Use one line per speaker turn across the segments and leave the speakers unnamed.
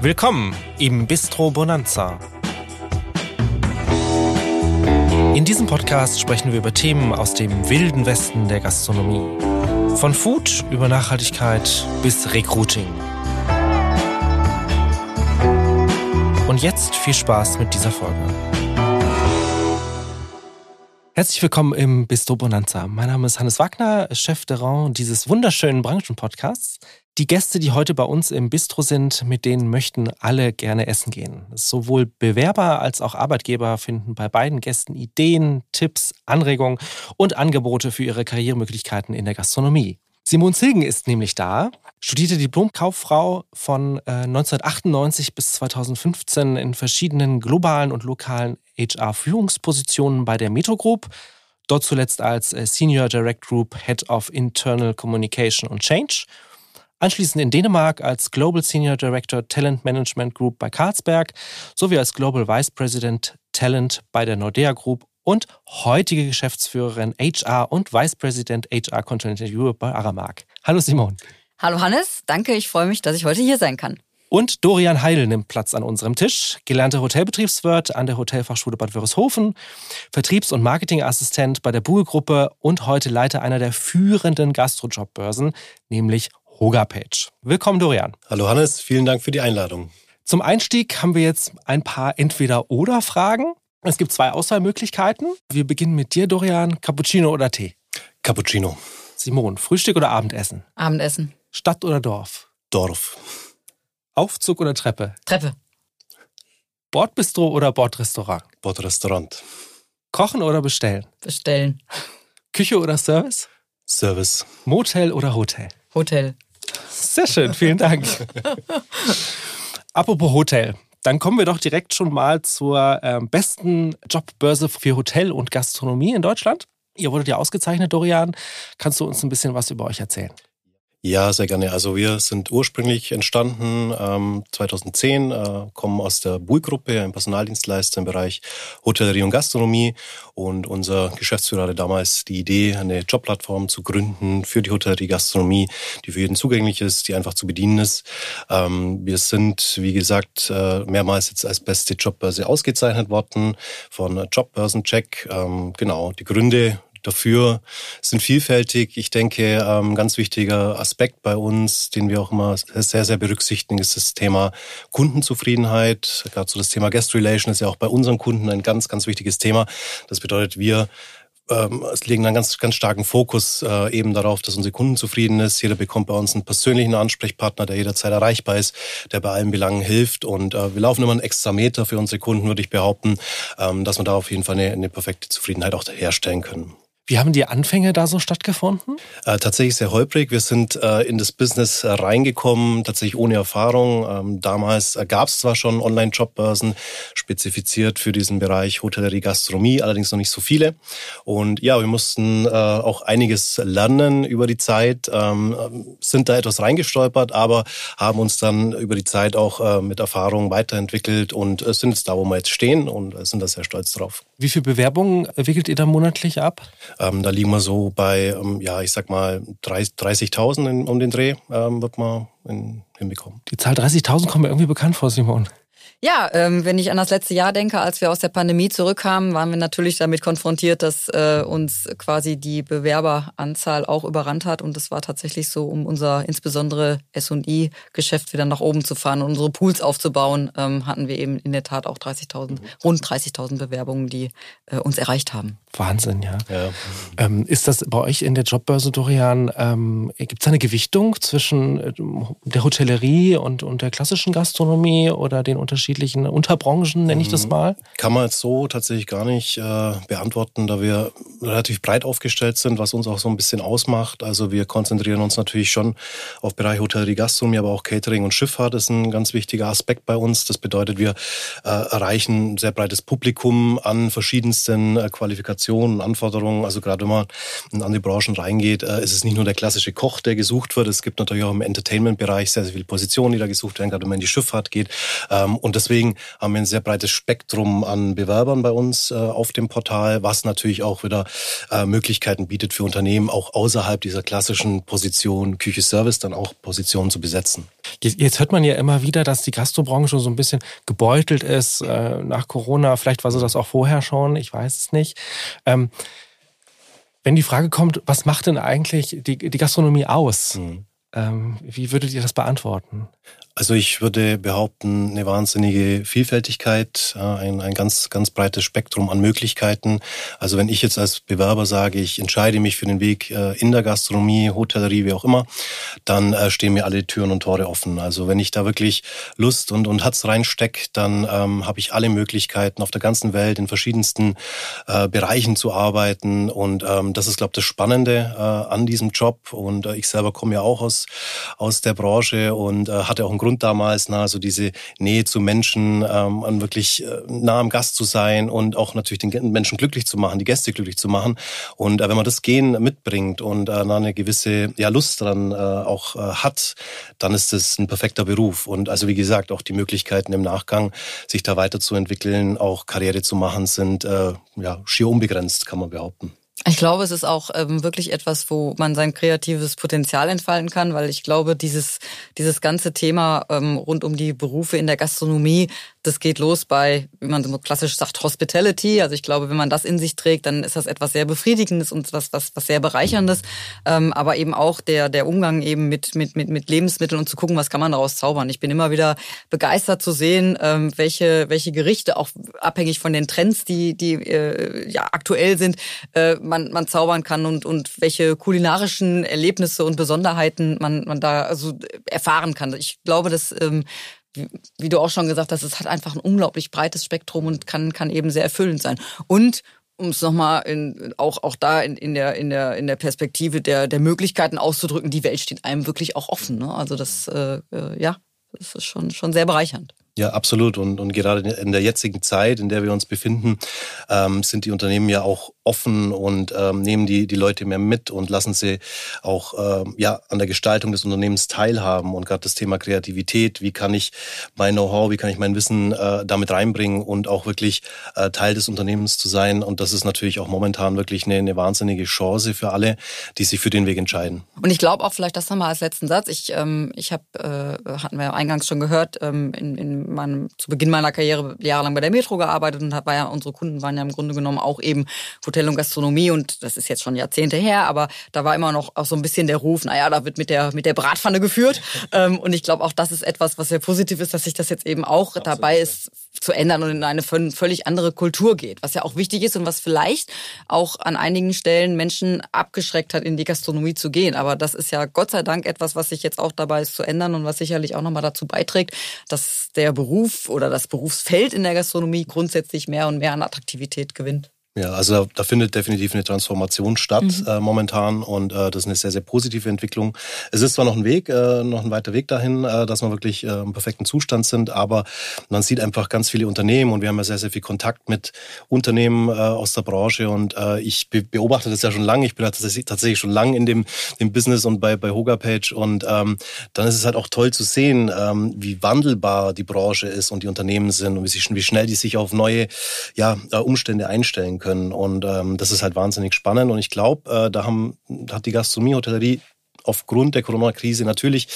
Willkommen im Bistro Bonanza. In diesem Podcast sprechen wir über Themen aus dem wilden Westen der Gastronomie. Von Food über Nachhaltigkeit bis Recruiting. Und jetzt viel Spaß mit dieser Folge. Herzlich willkommen im Bistro Bonanza. Mein Name ist Hannes Wagner, Chef de Rang dieses wunderschönen Branchenpodcasts. Die Gäste, die heute bei uns im Bistro sind, mit denen möchten alle gerne essen gehen. Sowohl Bewerber als auch Arbeitgeber finden bei beiden Gästen Ideen, Tipps, Anregungen und Angebote für ihre Karrieremöglichkeiten in der Gastronomie. Simon Zilgen ist nämlich da, studierte Diplomkauffrau von 1998 äh, bis 2015 in verschiedenen globalen und lokalen HR-Führungspositionen bei der Metro Group. Dort zuletzt als äh, Senior Direct Group Head of Internal Communication und Change. Anschließend in Dänemark als Global Senior Director Talent Management Group bei Carlsberg sowie als Global Vice President Talent bei der Nordea Group und heutige Geschäftsführerin HR und Vice President HR Continental Europe bei Aramark. Hallo Simon.
Hallo Hannes, danke, ich freue mich, dass ich heute hier sein kann.
Und Dorian Heidel nimmt Platz an unserem Tisch, gelernter Hotelbetriebswirt an der Hotelfachschule Bad Wörishofen, Vertriebs- und Marketingassistent bei der Buhe-Gruppe und heute Leiter einer der führenden Gastrojobörsen, nämlich Hogapage. Willkommen, Dorian.
Hallo Hannes, vielen Dank für die Einladung.
Zum Einstieg haben wir jetzt ein paar Entweder-Oder-Fragen. Es gibt zwei Auswahlmöglichkeiten. Wir beginnen mit dir, Dorian. Cappuccino oder Tee?
Cappuccino.
Simon, Frühstück oder Abendessen?
Abendessen.
Stadt oder Dorf?
Dorf.
Aufzug oder Treppe?
Treppe.
Bordbistro oder Bordrestaurant?
Bordrestaurant.
Kochen oder bestellen?
Bestellen.
Küche oder Service?
Service.
Motel oder Hotel?
Hotel.
Sehr schön, vielen Dank. Apropos Hotel. Dann kommen wir doch direkt schon mal zur äh, besten Jobbörse für Hotel und Gastronomie in Deutschland. Ihr wurdet ja ausgezeichnet, Dorian. Kannst du uns ein bisschen was über euch erzählen?
Ja, sehr gerne. Also wir sind ursprünglich entstanden ähm, 2010, äh, kommen aus der BUI-Gruppe, ein Personaldienstleister im Bereich Hotellerie und Gastronomie. Und unser Geschäftsführer hatte damals die Idee, eine Jobplattform zu gründen für die Hotellerie, Gastronomie, die für jeden zugänglich ist, die einfach zu bedienen ist. Ähm, wir sind, wie gesagt, äh, mehrmals jetzt als beste Jobbörse ausgezeichnet worden von Jobbörsencheck. Ähm, genau, die Gründe dafür sind vielfältig. Ich denke, ein ähm, ganz wichtiger Aspekt bei uns, den wir auch immer sehr, sehr berücksichtigen, ist das Thema Kundenzufriedenheit. Gerade so das Thema Guest Relation ist ja auch bei unseren Kunden ein ganz, ganz wichtiges Thema. Das bedeutet, wir ähm, es legen einen ganz, ganz starken Fokus äh, eben darauf, dass unsere Kunden zufrieden ist. Jeder bekommt bei uns einen persönlichen Ansprechpartner, der jederzeit erreichbar ist, der bei allen Belangen hilft. Und äh, wir laufen immer einen extra Meter für unsere Kunden, würde ich behaupten, ähm, dass wir da auf jeden Fall eine, eine perfekte Zufriedenheit auch herstellen können.
Wie haben die Anfänge da so stattgefunden?
Äh, tatsächlich sehr holprig. Wir sind äh, in das Business reingekommen, tatsächlich ohne Erfahrung. Ähm, damals äh, gab es zwar schon Online-Jobbörsen, spezifiziert für diesen Bereich Hotellerie, Gastronomie, allerdings noch nicht so viele. Und ja, wir mussten äh, auch einiges lernen über die Zeit, ähm, sind da etwas reingestolpert, aber haben uns dann über die Zeit auch äh, mit Erfahrung weiterentwickelt und äh, sind jetzt da, wo wir jetzt stehen und sind da sehr stolz drauf.
Wie viele Bewerbungen wickelt ihr da monatlich ab?
Ähm, da liegen wir so bei, ähm, ja, ich sag mal, 30.000 um den Dreh ähm, wird man in, hinbekommen.
Die Zahl 30.000 kommt mir irgendwie bekannt vor, Simon.
Ja, ähm, wenn ich an das letzte Jahr denke, als wir aus der Pandemie zurückkamen, waren wir natürlich damit konfrontiert, dass äh, uns quasi die Bewerberanzahl auch überrannt hat. Und es war tatsächlich so, um unser insbesondere S&I-Geschäft wieder nach oben zu fahren und unsere Pools aufzubauen, ähm, hatten wir eben in der Tat auch 30.000, rund 30.000 Bewerbungen, die äh, uns erreicht haben.
Wahnsinn, ja. ja. Ähm, ist das bei euch in der Jobbörse, Dorian, ähm, gibt es eine Gewichtung zwischen äh, der Hotellerie und, und der klassischen Gastronomie oder den unterschiedlichen Unterbranchen, nenne ich das mhm. mal?
Kann man jetzt so tatsächlich gar nicht äh, beantworten, da wir relativ breit aufgestellt sind, was uns auch so ein bisschen ausmacht. Also wir konzentrieren uns natürlich schon auf Bereich Hotellerie, Gastronomie, aber auch Catering und Schifffahrt ist ein ganz wichtiger Aspekt bei uns. Das bedeutet, wir äh, erreichen ein sehr breites Publikum an verschiedensten äh, Qualifikationen Qualifikationen, Anforderungen. Also gerade wenn man in andere Branchen reingeht, äh, ist es nicht nur der klassische Koch, der gesucht wird. Es gibt natürlich auch im Entertainment-Bereich sehr, sehr viele Positionen, die da gesucht werden, gerade wenn man in die Schifffahrt geht. Ähm, und deswegen haben wir ein sehr breites Spektrum an Bewerbern bei uns äh, auf dem Portal, was natürlich auch wieder äh, Möglichkeiten bietet für Unternehmen, auch außerhalb dieser klassischen Position Küche Service dann auch Positionen zu besetzen.
Jetzt hört man ja immer wieder, dass die Gastrobranche so ein bisschen gebeutelt ist äh, nach Corona. Vielleicht war so das auch vorher schon, ich weiß es nicht. Ähm, wenn die Frage kommt, was macht denn eigentlich die, die Gastronomie aus? Mhm. Ähm, wie würdet ihr das beantworten?
Also ich würde behaupten, eine wahnsinnige Vielfältigkeit, ein, ein ganz, ganz breites Spektrum an Möglichkeiten. Also wenn ich jetzt als Bewerber sage, ich entscheide mich für den Weg äh, in der Gastronomie, Hotellerie, wie auch immer, dann äh, stehen mir alle Türen und Tore offen. Also wenn ich da wirklich Lust und, und Herz reinstecke, dann ähm, habe ich alle Möglichkeiten auf der ganzen Welt in verschiedensten äh, Bereichen zu arbeiten. Und ähm, das ist, glaube ich, das Spannende äh, an diesem Job. Und äh, ich selber komme ja auch aus, aus der Branche und äh, hatte auch einen Grund damals, na, so diese Nähe zu Menschen, ähm, an wirklich äh, nah am Gast zu sein und auch natürlich den Menschen glücklich zu machen, die Gäste glücklich zu machen. Und äh, wenn man das Gehen mitbringt und äh, eine gewisse ja, Lust daran äh, auch äh, hat, dann ist das ein perfekter Beruf. Und also wie gesagt, auch die Möglichkeiten im Nachgang, sich da weiterzuentwickeln, auch Karriere zu machen, sind äh, ja schier unbegrenzt, kann man behaupten.
Ich glaube, es ist auch ähm, wirklich etwas, wo man sein kreatives Potenzial entfalten kann, weil ich glaube, dieses, dieses ganze Thema ähm, rund um die Berufe in der Gastronomie, das geht los bei, wie man so klassisch sagt, Hospitality. Also ich glaube, wenn man das in sich trägt, dann ist das etwas sehr Befriedigendes und was, was, was sehr Bereicherndes. Ähm, aber eben auch der, der Umgang eben mit, mit, mit, mit Lebensmitteln und zu gucken, was kann man daraus zaubern. Ich bin immer wieder begeistert zu sehen, ähm, welche, welche Gerichte, auch abhängig von den Trends, die, die äh, ja, aktuell sind, äh, man, man zaubern kann und, und welche kulinarischen Erlebnisse und Besonderheiten man, man da also erfahren kann. Ich glaube, dass ähm, wie du auch schon gesagt hast, es hat einfach ein unglaublich breites Spektrum und kann, kann eben sehr erfüllend sein. Und um es nochmal auch, auch da in, in, der, in, der, in der Perspektive der, der Möglichkeiten auszudrücken, die Welt steht einem wirklich auch offen. Ne? Also das, äh, äh ja, das ist schon, schon sehr bereichernd.
Ja, absolut. Und, und gerade in der jetzigen Zeit, in der wir uns befinden, ähm, sind die Unternehmen ja auch offen und ähm, nehmen die, die Leute mehr mit und lassen sie auch ähm, ja, an der Gestaltung des Unternehmens teilhaben. Und gerade das Thema Kreativität, wie kann ich mein Know-how, wie kann ich mein Wissen äh, damit reinbringen und auch wirklich äh, Teil des Unternehmens zu sein. Und das ist natürlich auch momentan wirklich eine, eine wahnsinnige Chance für alle, die sich für den Weg entscheiden.
Und ich glaube auch vielleicht das nochmal als letzten Satz. Ich, ähm, ich habe, äh, hatten wir eingangs schon gehört, ähm, in, in meinem, zu Beginn meiner Karriere jahrelang bei der Metro gearbeitet und war ja, unsere Kunden waren ja im Grunde genommen auch eben Hotel Hotel und Gastronomie und das ist jetzt schon Jahrzehnte her, aber da war immer noch auch so ein bisschen der Ruf, naja, da wird mit der, mit der Bratpfanne geführt. Ähm, und ich glaube, auch das ist etwas, was sehr positiv ist, dass sich das jetzt eben auch Absolut, dabei ist, zu ändern und in eine völlig andere Kultur geht, was ja auch wichtig ist und was vielleicht auch an einigen Stellen Menschen abgeschreckt hat, in die Gastronomie zu gehen. Aber das ist ja Gott sei Dank etwas, was sich jetzt auch dabei ist zu ändern und was sicherlich auch nochmal dazu beiträgt, dass der Beruf oder das Berufsfeld in der Gastronomie grundsätzlich mehr und mehr an Attraktivität gewinnt.
Ja, also da, da, findet definitiv eine Transformation statt mhm. äh, momentan und äh, das ist eine sehr, sehr positive Entwicklung. Es ist zwar noch ein Weg, äh, noch ein weiter Weg dahin, äh, dass wir wirklich äh, im perfekten Zustand sind, aber man sieht einfach ganz viele Unternehmen und wir haben ja sehr, sehr viel Kontakt mit Unternehmen äh, aus der Branche und ich be beobachte das ja schon lange. Ich bin tatsächlich, tatsächlich schon lange in dem, dem Business und bei, bei Hogapage und ähm, dann ist es halt auch toll zu sehen, ähm, wie wandelbar die Branche ist und die Unternehmen sind und wie, sie, wie schnell die sich auf neue ja, Umstände einstellen können können. Und ähm, das ist halt wahnsinnig spannend. Und ich glaube, äh, da haben, hat die Gastronomie, Hotellerie aufgrund der Corona-Krise natürlich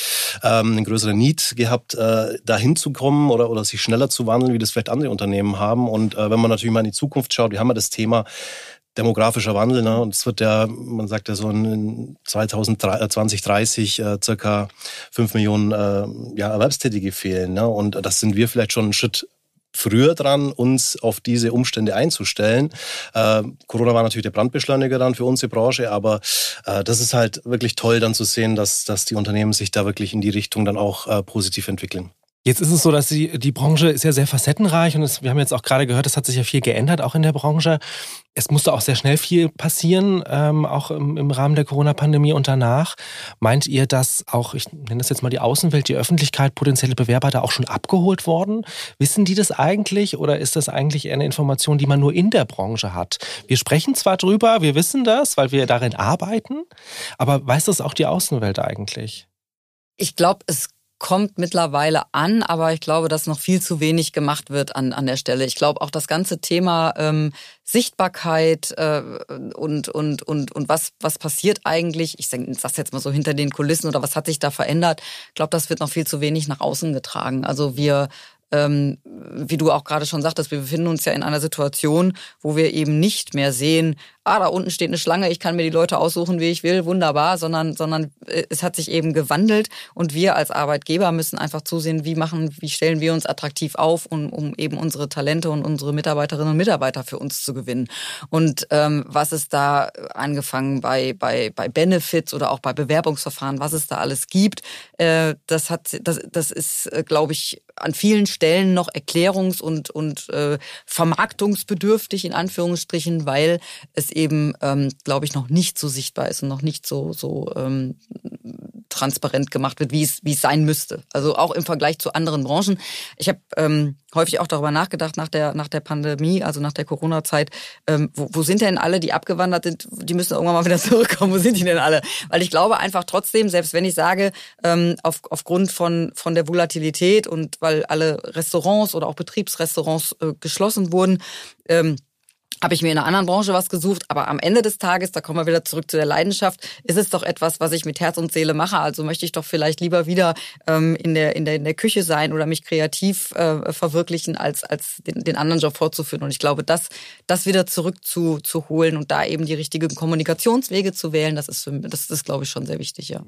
ähm, einen größeren Need gehabt, äh, da hinzukommen oder, oder sich schneller zu wandeln, wie das vielleicht andere Unternehmen haben. Und äh, wenn man natürlich mal in die Zukunft schaut, wir haben ja das Thema demografischer Wandel. Ne? Und es wird ja, man sagt ja so in 2030 äh, circa fünf Millionen äh, ja, Erwerbstätige fehlen. Ne? Und das sind wir vielleicht schon einen Schritt früher dran, uns auf diese Umstände einzustellen. Äh, Corona war natürlich der Brandbeschleuniger dann für unsere Branche, aber äh, das ist halt wirklich toll dann zu sehen, dass, dass die Unternehmen sich da wirklich in die Richtung dann auch äh, positiv entwickeln.
Jetzt ist es so, dass die, die Branche ist ja sehr facettenreich und es, wir haben jetzt auch gerade gehört, es hat sich ja viel geändert, auch in der Branche. Es musste auch sehr schnell viel passieren, ähm, auch im, im Rahmen der Corona-Pandemie und danach. Meint ihr, dass auch, ich nenne das jetzt mal die Außenwelt, die Öffentlichkeit, potenzielle Bewerber da auch schon abgeholt worden? Wissen die das eigentlich oder ist das eigentlich eher eine Information, die man nur in der Branche hat? Wir sprechen zwar drüber, wir wissen das, weil wir darin arbeiten, aber weiß das auch die Außenwelt eigentlich?
Ich glaube, es kommt mittlerweile an, aber ich glaube, dass noch viel zu wenig gemacht wird an, an der Stelle. Ich glaube auch das ganze Thema ähm, Sichtbarkeit äh, und, und, und, und was, was passiert eigentlich, ich sage jetzt mal so hinter den Kulissen oder was hat sich da verändert, ich glaube, das wird noch viel zu wenig nach außen getragen. Also wir ähm, wie du auch gerade schon sagtest, wir befinden uns ja in einer Situation, wo wir eben nicht mehr sehen, ah, da unten steht eine Schlange, ich kann mir die Leute aussuchen, wie ich will, wunderbar, sondern, sondern äh, es hat sich eben gewandelt und wir als Arbeitgeber müssen einfach zusehen, wie machen, wie stellen wir uns attraktiv auf, um, um eben unsere Talente und unsere Mitarbeiterinnen und Mitarbeiter für uns zu gewinnen. Und ähm, was ist da angefangen bei, bei, bei Benefits oder auch bei Bewerbungsverfahren, was es da alles gibt, äh, das hat, das, das ist, äh, glaube ich, an vielen Stellen noch erklärungs- und, und äh, vermarktungsbedürftig in Anführungsstrichen, weil es eben, ähm, glaube ich, noch nicht so sichtbar ist und noch nicht so, so ähm, transparent gemacht wird, wie es, wie es sein müsste. Also auch im Vergleich zu anderen Branchen. Ich habe ähm, häufig auch darüber nachgedacht nach der, nach der Pandemie, also nach der Corona-Zeit, ähm, wo, wo sind denn alle, die abgewandert sind, die müssen irgendwann mal wieder zurückkommen, wo sind die denn alle? Weil ich glaube einfach trotzdem, selbst wenn ich sage, ähm, auf, aufgrund von, von der Volatilität und weil alle Restaurants oder auch Betriebsrestaurants äh, geschlossen wurden, ähm, habe ich mir in einer anderen Branche was gesucht, aber am Ende des Tages, da kommen wir wieder zurück zu der Leidenschaft, ist es doch etwas, was ich mit Herz und Seele mache. Also möchte ich doch vielleicht lieber wieder ähm, in, der, in, der, in der Küche sein oder mich kreativ äh, verwirklichen, als, als den, den anderen Job fortzuführen. Und ich glaube, das, das wieder zurück zu, zu holen und da eben die richtigen Kommunikationswege zu wählen, das ist, für, das ist glaube ich, schon sehr wichtig, ja.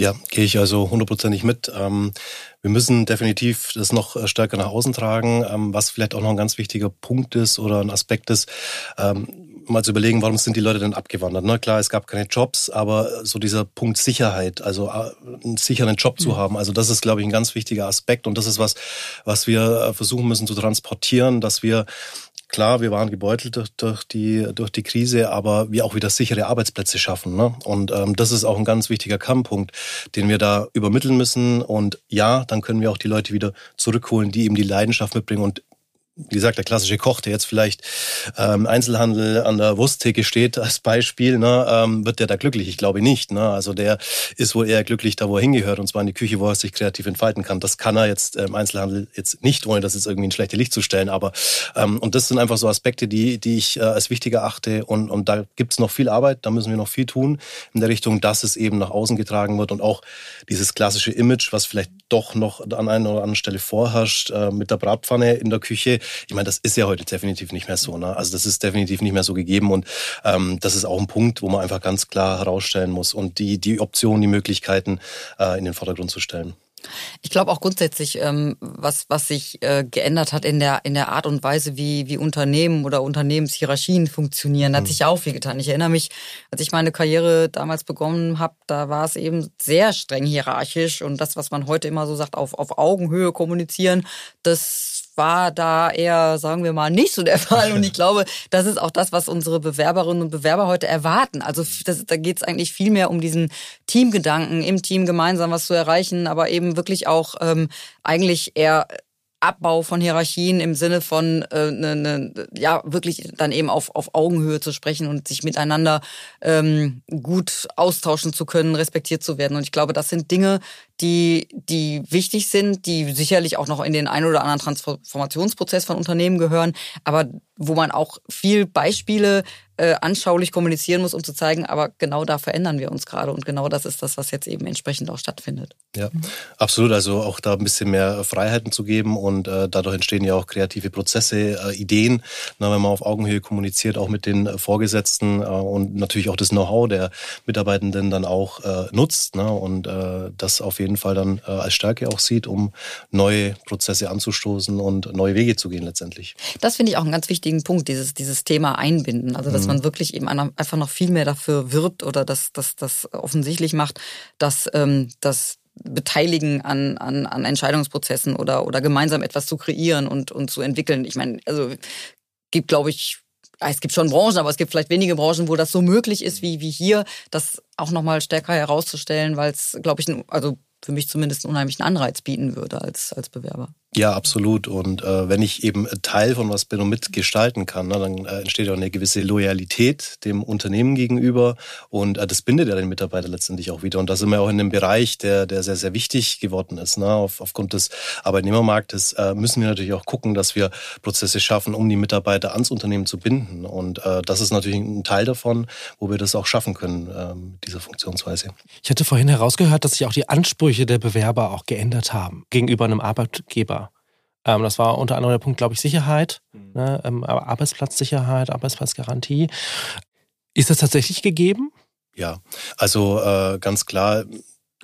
Ja, gehe ich also hundertprozentig mit. Ähm, wir müssen definitiv das noch äh, stärker nach außen tragen, ähm, was vielleicht auch noch ein ganz wichtiger Punkt ist oder ein Aspekt ist, ähm, mal zu überlegen, warum sind die Leute denn abgewandert? Na klar, es gab keine Jobs, aber so dieser Punkt Sicherheit, also äh, einen sicheren Job zu mhm. haben, also das ist, glaube ich, ein ganz wichtiger Aspekt und das ist was, was wir äh, versuchen müssen zu transportieren, dass wir Klar, wir waren gebeutelt durch, durch, die, durch die Krise, aber wir auch wieder sichere Arbeitsplätze schaffen. Ne? Und ähm, das ist auch ein ganz wichtiger Kernpunkt, den wir da übermitteln müssen. Und ja, dann können wir auch die Leute wieder zurückholen, die eben die Leidenschaft mitbringen und wie gesagt, der klassische Koch, der jetzt vielleicht ähm, Einzelhandel an der Wursttheke steht als Beispiel, ne, ähm, wird der da glücklich? Ich glaube nicht. Ne? Also der ist wohl eher glücklich da, wo er hingehört, und zwar in die Küche, wo er sich kreativ entfalten kann. Das kann er jetzt im ähm, Einzelhandel jetzt nicht, ohne das jetzt irgendwie ein schlechtes Licht zu stellen. Aber ähm, und das sind einfach so Aspekte, die, die ich äh, als wichtig erachte. Und, und da gibt's noch viel Arbeit, da müssen wir noch viel tun in der Richtung, dass es eben nach außen getragen wird und auch dieses klassische Image, was vielleicht doch noch an einer oder anderen Stelle vorherrscht, äh, mit der Bratpfanne in der Küche, ich meine, das ist ja heute definitiv nicht mehr so. Ne? Also das ist definitiv nicht mehr so gegeben und ähm, das ist auch ein Punkt, wo man einfach ganz klar herausstellen muss und die, die Optionen, die Möglichkeiten äh, in den Vordergrund zu stellen.
Ich glaube auch grundsätzlich, ähm, was, was sich äh, geändert hat in der, in der Art und Weise, wie, wie Unternehmen oder Unternehmenshierarchien funktionieren, hat mhm. sich ja auch viel getan. Ich erinnere mich, als ich meine Karriere damals begonnen habe, da war es eben sehr streng hierarchisch und das, was man heute immer so sagt, auf, auf Augenhöhe kommunizieren, das war da eher, sagen wir mal, nicht so der Fall. Und ich glaube, das ist auch das, was unsere Bewerberinnen und Bewerber heute erwarten. Also das, da geht es eigentlich viel mehr um diesen Teamgedanken, im Team gemeinsam was zu erreichen, aber eben wirklich auch ähm, eigentlich eher Abbau von Hierarchien im Sinne von äh, ne, ne, ja wirklich dann eben auf, auf Augenhöhe zu sprechen und sich miteinander ähm, gut austauschen zu können, respektiert zu werden. Und ich glaube, das sind Dinge, die, die wichtig sind, die sicherlich auch noch in den ein oder anderen Transformationsprozess von Unternehmen gehören, aber wo man auch viel Beispiele äh, anschaulich kommunizieren muss, um zu zeigen, aber genau da verändern wir uns gerade und genau das ist das, was jetzt eben entsprechend auch stattfindet.
Ja, absolut. Also auch da ein bisschen mehr Freiheiten zu geben und äh, dadurch entstehen ja auch kreative Prozesse, äh, Ideen, na, wenn man auf Augenhöhe kommuniziert, auch mit den Vorgesetzten äh, und natürlich auch das Know-how der Mitarbeitenden dann auch äh, nutzt ne, und äh, das auf jeden jeden Fall dann äh, als Stärke auch sieht, um neue Prozesse anzustoßen und neue Wege zu gehen letztendlich.
Das finde ich auch einen ganz wichtigen Punkt, dieses, dieses Thema einbinden. Also dass mhm. man wirklich eben einfach noch viel mehr dafür wirbt oder dass das, das offensichtlich macht, dass ähm, das beteiligen an, an, an Entscheidungsprozessen oder, oder gemeinsam etwas zu kreieren und, und zu entwickeln. Ich meine, also gibt, glaube ich, es gibt schon Branchen, aber es gibt vielleicht wenige Branchen, wo das so möglich ist wie, wie hier, das auch nochmal stärker herauszustellen, weil es, glaube ich, also für mich zumindest einen unheimlichen Anreiz bieten würde als, als Bewerber.
Ja, absolut. Und äh, wenn ich eben Teil von was bin und mitgestalten kann, ne, dann äh, entsteht auch eine gewisse Loyalität dem Unternehmen gegenüber und äh, das bindet ja den Mitarbeiter letztendlich auch wieder. Und da sind wir auch in einem Bereich, der, der sehr, sehr wichtig geworden ist. Ne? Auf, aufgrund des Arbeitnehmermarktes äh, müssen wir natürlich auch gucken, dass wir Prozesse schaffen, um die Mitarbeiter ans Unternehmen zu binden. Und äh, das ist natürlich ein Teil davon, wo wir das auch schaffen können, äh, dieser Funktionsweise.
Ich hatte vorhin herausgehört, dass sich auch die Ansprüche der Bewerber auch geändert haben gegenüber einem Arbeitgeber. Ähm, das war unter anderem der Punkt, glaube ich, Sicherheit, mhm. ne, ähm, Arbeitsplatzsicherheit, Arbeitsplatzgarantie. Ist das tatsächlich gegeben?
Ja, also äh, ganz klar,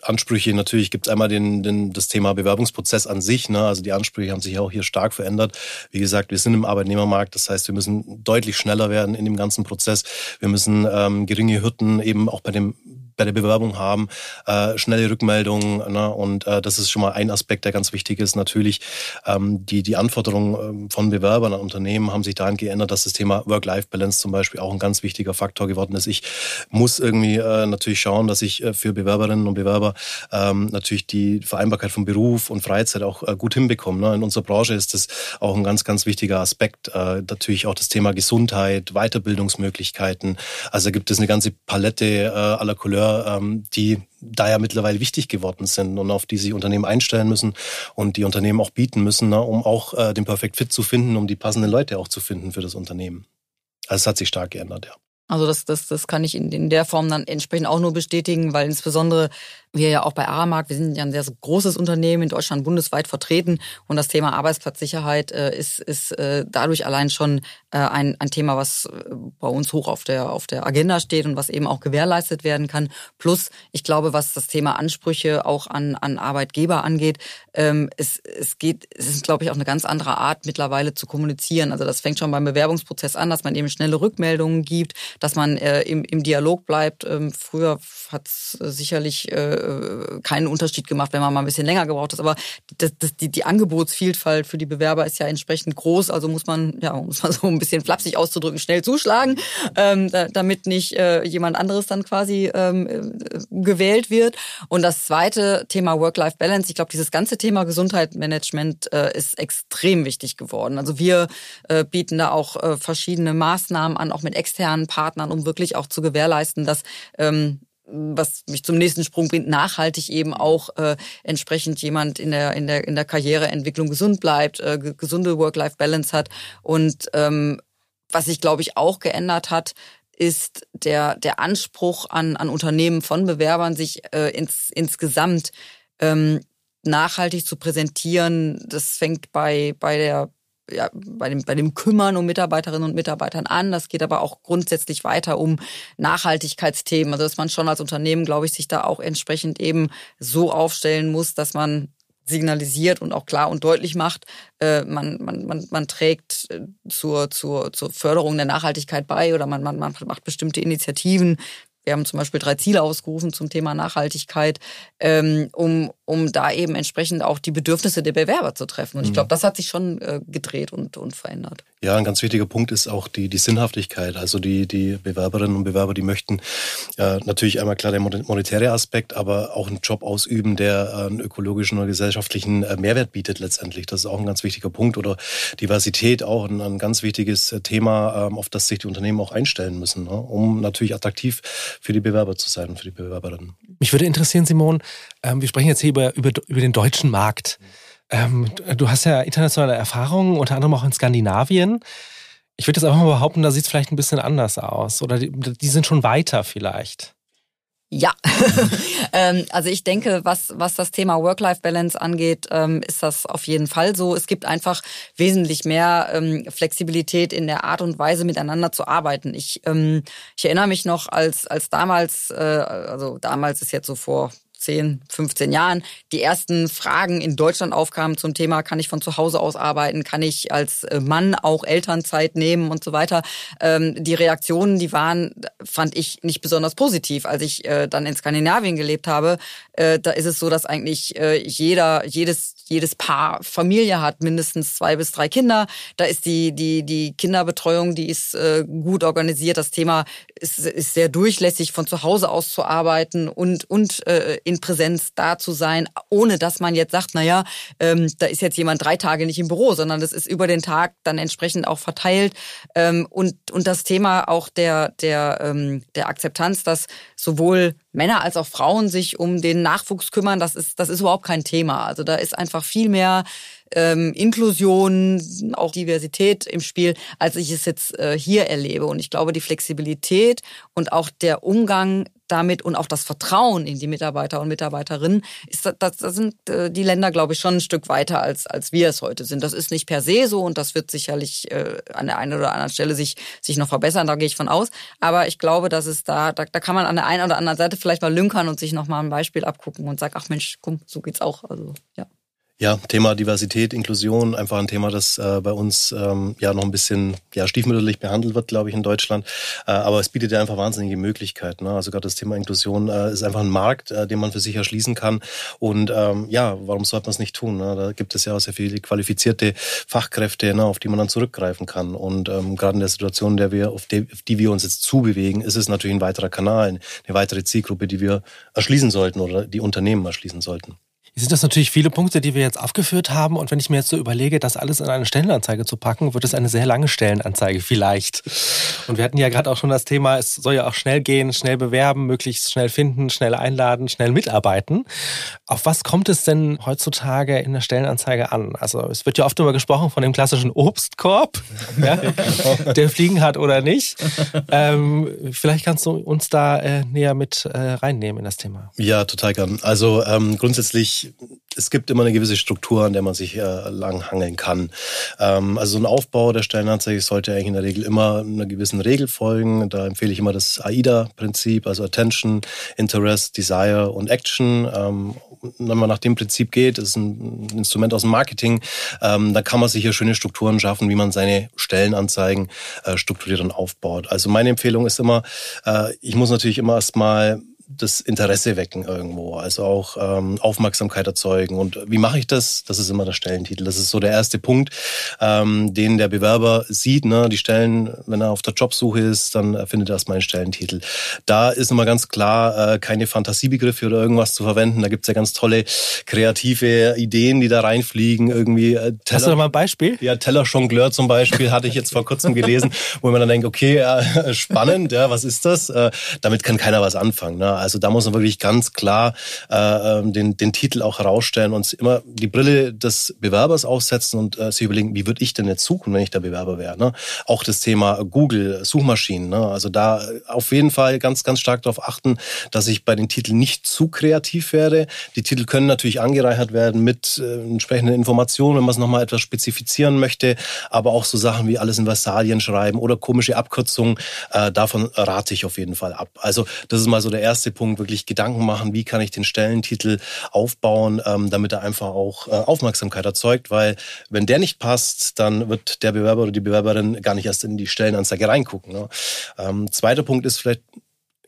Ansprüche natürlich gibt es einmal den, den, das Thema Bewerbungsprozess an sich. Ne? Also die Ansprüche haben sich auch hier stark verändert. Wie gesagt, wir sind im Arbeitnehmermarkt, das heißt, wir müssen deutlich schneller werden in dem ganzen Prozess. Wir müssen ähm, geringe Hürden eben auch bei dem bei der Bewerbung haben, äh, schnelle Rückmeldungen. Ne? Und äh, das ist schon mal ein Aspekt, der ganz wichtig ist. Natürlich, ähm, die, die Anforderungen ähm, von Bewerbern an Unternehmen haben sich dahin geändert, dass das Thema Work-Life-Balance zum Beispiel auch ein ganz wichtiger Faktor geworden ist. Ich muss irgendwie äh, natürlich schauen, dass ich äh, für Bewerberinnen und Bewerber ähm, natürlich die Vereinbarkeit von Beruf und Freizeit auch äh, gut hinbekomme. Ne? In unserer Branche ist das auch ein ganz, ganz wichtiger Aspekt. Äh, natürlich auch das Thema Gesundheit, Weiterbildungsmöglichkeiten. Also gibt es eine ganze Palette äh, aller Couleur ähm, die da ja mittlerweile wichtig geworden sind und auf die sich Unternehmen einstellen müssen und die Unternehmen auch bieten müssen, ne, um auch äh, den Perfect Fit zu finden, um die passenden Leute auch zu finden für das Unternehmen. Also es hat sich stark geändert, ja.
Also das, das, das kann ich in, in der Form dann entsprechend auch nur bestätigen, weil insbesondere wir ja auch bei Aramark, wir sind ja ein sehr großes Unternehmen in Deutschland bundesweit vertreten und das Thema Arbeitsplatzsicherheit äh, ist, ist äh, dadurch allein schon äh, ein, ein Thema, was äh, bei uns hoch auf der, auf der Agenda steht und was eben auch gewährleistet werden kann. Plus, ich glaube, was das Thema Ansprüche auch an, an Arbeitgeber angeht, ähm, es, es geht, es ist, glaube ich, auch eine ganz andere Art mittlerweile zu kommunizieren. Also das fängt schon beim Bewerbungsprozess an, dass man eben schnelle Rückmeldungen gibt, dass man äh, im, im Dialog bleibt. Ähm, früher hat es sicherlich äh, äh, keinen Unterschied gemacht, wenn man mal ein bisschen länger gebraucht hat. Aber das, das, die, die Angebotsvielfalt für die Bewerber ist ja entsprechend groß. Also muss man, ja, muss man so ein bisschen flapsig auszudrücken, schnell zuschlagen, ähm, da, damit nicht äh, jemand anderes dann quasi ähm, äh, gewählt wird. Und das zweite Thema Work-Life-Balance, ich glaube, dieses ganze Thema Gesundheitsmanagement äh, ist extrem wichtig geworden. Also wir äh, bieten da auch äh, verschiedene Maßnahmen an, auch mit externen Partnern, um wirklich auch zu gewährleisten, dass ähm, was mich zum nächsten Sprung bringt, nachhaltig eben auch äh, entsprechend jemand in der in der in der Karriereentwicklung gesund bleibt, äh, gesunde Work-Life-Balance hat und ähm, was sich glaube ich auch geändert hat, ist der der Anspruch an an Unternehmen von Bewerbern sich äh, ins, insgesamt ähm, nachhaltig zu präsentieren. Das fängt bei bei der ja, bei dem, bei dem Kümmern um Mitarbeiterinnen und Mitarbeitern an. Das geht aber auch grundsätzlich weiter um Nachhaltigkeitsthemen. Also dass man schon als Unternehmen, glaube ich, sich da auch entsprechend eben so aufstellen muss, dass man signalisiert und auch klar und deutlich macht, äh, man, man, man, man trägt äh, zur, zur, zur Förderung der Nachhaltigkeit bei oder man, man, man macht bestimmte Initiativen, wir haben zum Beispiel drei Ziele ausgerufen zum Thema Nachhaltigkeit, ähm, um, um da eben entsprechend auch die Bedürfnisse der Bewerber zu treffen. Und ich mhm. glaube, das hat sich schon äh, gedreht und, und verändert.
Ja, ein ganz wichtiger Punkt ist auch die, die Sinnhaftigkeit. Also die, die Bewerberinnen und Bewerber, die möchten äh, natürlich einmal klar der monetäre Aspekt, aber auch einen Job ausüben, der äh, einen ökologischen oder gesellschaftlichen äh, Mehrwert bietet letztendlich. Das ist auch ein ganz wichtiger Punkt. Oder Diversität auch ein, ein ganz wichtiges Thema, ähm, auf das sich die Unternehmen auch einstellen müssen, ne? um natürlich attraktiv für die Bewerber zu sein und für die Bewerberinnen.
Mich würde interessieren, Simon, ähm, wir sprechen jetzt hier über, über, über den deutschen Markt. Ähm, du hast ja internationale Erfahrungen, unter anderem auch in Skandinavien. Ich würde jetzt einfach mal behaupten, da sieht es vielleicht ein bisschen anders aus. Oder die, die sind schon weiter vielleicht.
Ja, ähm, also ich denke, was, was das Thema Work-Life-Balance angeht, ähm, ist das auf jeden Fall so. Es gibt einfach wesentlich mehr ähm, Flexibilität in der Art und Weise, miteinander zu arbeiten. Ich, ich erinnere mich noch, als, als damals, äh, also damals ist jetzt so vor 10, 15 Jahren die ersten Fragen in Deutschland aufkamen zum Thema, kann ich von zu Hause aus arbeiten, kann ich als äh, Mann auch Elternzeit nehmen und so weiter. Ähm, die Reaktionen, die waren, fand ich nicht besonders positiv. Als ich äh, dann in Skandinavien gelebt habe, äh, da ist es so, dass eigentlich jeder, jedes jedes Paar Familie hat mindestens zwei bis drei Kinder. Da ist die, die, die Kinderbetreuung, die ist gut organisiert. Das Thema ist, ist sehr durchlässig, von zu Hause aus zu arbeiten und, und äh, in Präsenz da zu sein, ohne dass man jetzt sagt, naja, ähm, da ist jetzt jemand drei Tage nicht im Büro, sondern das ist über den Tag dann entsprechend auch verteilt. Ähm, und, und das Thema auch der, der, ähm, der Akzeptanz, dass sowohl Männer als auch Frauen sich um den Nachwuchs kümmern, das ist, das ist überhaupt kein Thema. Also da ist einfach viel mehr ähm, Inklusion, auch Diversität im Spiel, als ich es jetzt äh, hier erlebe. Und ich glaube, die Flexibilität und auch der Umgang damit und auch das Vertrauen in die Mitarbeiter und Mitarbeiterinnen, ist, das, das sind äh, die Länder, glaube ich, schon ein Stück weiter, als, als wir es heute sind. Das ist nicht per se so und das wird sicherlich äh, an der einen oder anderen Stelle sich, sich noch verbessern, da gehe ich von aus. Aber ich glaube, dass es da, da, da kann man an der einen oder anderen Seite vielleicht mal lünkern und sich nochmal ein Beispiel abgucken und sagen, ach Mensch, komm, so geht's auch. Also, ja.
Ja, Thema Diversität, Inklusion, einfach ein Thema, das äh, bei uns ähm, ja noch ein bisschen ja, stiefmütterlich behandelt wird, glaube ich, in Deutschland. Äh, aber es bietet ja einfach wahnsinnige Möglichkeiten. Ne? Also gerade das Thema Inklusion äh, ist einfach ein Markt, äh, den man für sich erschließen kann. Und ähm, ja, warum sollte man es nicht tun? Ne? Da gibt es ja auch sehr viele qualifizierte Fachkräfte, ne, auf die man dann zurückgreifen kann. Und ähm, gerade in der Situation, der wir, auf, die, auf die wir uns jetzt zubewegen, ist es natürlich ein weiterer Kanal, eine weitere Zielgruppe, die wir erschließen sollten oder die Unternehmen erschließen sollten.
Sind das natürlich viele Punkte, die wir jetzt aufgeführt haben. Und wenn ich mir jetzt so überlege, das alles in eine Stellenanzeige zu packen, wird es eine sehr lange Stellenanzeige vielleicht. Und wir hatten ja gerade auch schon das Thema, es soll ja auch schnell gehen, schnell bewerben, möglichst schnell finden, schnell einladen, schnell mitarbeiten. Auf was kommt es denn heutzutage in der Stellenanzeige an? Also es wird ja oft immer gesprochen von dem klassischen Obstkorb, ja, der Fliegen hat oder nicht. Ähm, vielleicht kannst du uns da äh, näher mit äh, reinnehmen in das Thema.
Ja, total gern. Also ähm, grundsätzlich es gibt immer eine gewisse Struktur, an der man sich äh, lang hangeln kann. Ähm, also so ein Aufbau der Stellenanzeige sollte eigentlich in der Regel immer einer gewissen Regel folgen. Da empfehle ich immer das AIDA-Prinzip, also Attention, Interest, Desire und Action. Ähm, wenn man nach dem Prinzip geht, ist ein Instrument aus dem Marketing, ähm, da kann man sich hier schöne Strukturen schaffen, wie man seine Stellenanzeigen äh, strukturiert und aufbaut. Also meine Empfehlung ist immer, äh, ich muss natürlich immer erstmal das Interesse wecken irgendwo, also auch ähm, Aufmerksamkeit erzeugen. Und wie mache ich das? Das ist immer der Stellentitel. Das ist so der erste Punkt, ähm, den der Bewerber sieht. Ne? Die Stellen, wenn er auf der Jobsuche ist, dann findet er erstmal einen Stellentitel. Da ist immer ganz klar, äh, keine Fantasiebegriffe oder irgendwas zu verwenden. Da gibt's ja ganz tolle kreative Ideen, die da reinfliegen. Irgendwie
äh, Teller, Hast du da mal ein Beispiel?
Ja, Tellerjongleur zum Beispiel hatte ich jetzt vor kurzem gelesen, wo man dann denkt, okay, äh, spannend, ja, was ist das? Äh, damit kann keiner was anfangen. Ne? Also da muss man wirklich ganz klar äh, ähm, den, den Titel auch herausstellen und immer die Brille des Bewerbers aufsetzen und äh, sich überlegen, wie würde ich denn jetzt suchen, wenn ich der Bewerber wäre. Ne? Auch das Thema Google, Suchmaschinen. Ne? Also da auf jeden Fall ganz, ganz stark darauf achten, dass ich bei den Titeln nicht zu kreativ werde. Die Titel können natürlich angereichert werden mit äh, entsprechenden Informationen, wenn man es nochmal etwas spezifizieren möchte, aber auch so Sachen wie alles in Versalien schreiben oder komische Abkürzungen, äh, davon rate ich auf jeden Fall ab. Also das ist mal so der erste erste Punkt, wirklich Gedanken machen, wie kann ich den Stellentitel aufbauen, ähm, damit er einfach auch äh, Aufmerksamkeit erzeugt, weil wenn der nicht passt, dann wird der Bewerber oder die Bewerberin gar nicht erst in die Stellenanzeige reingucken. Ne? Ähm, zweiter Punkt ist vielleicht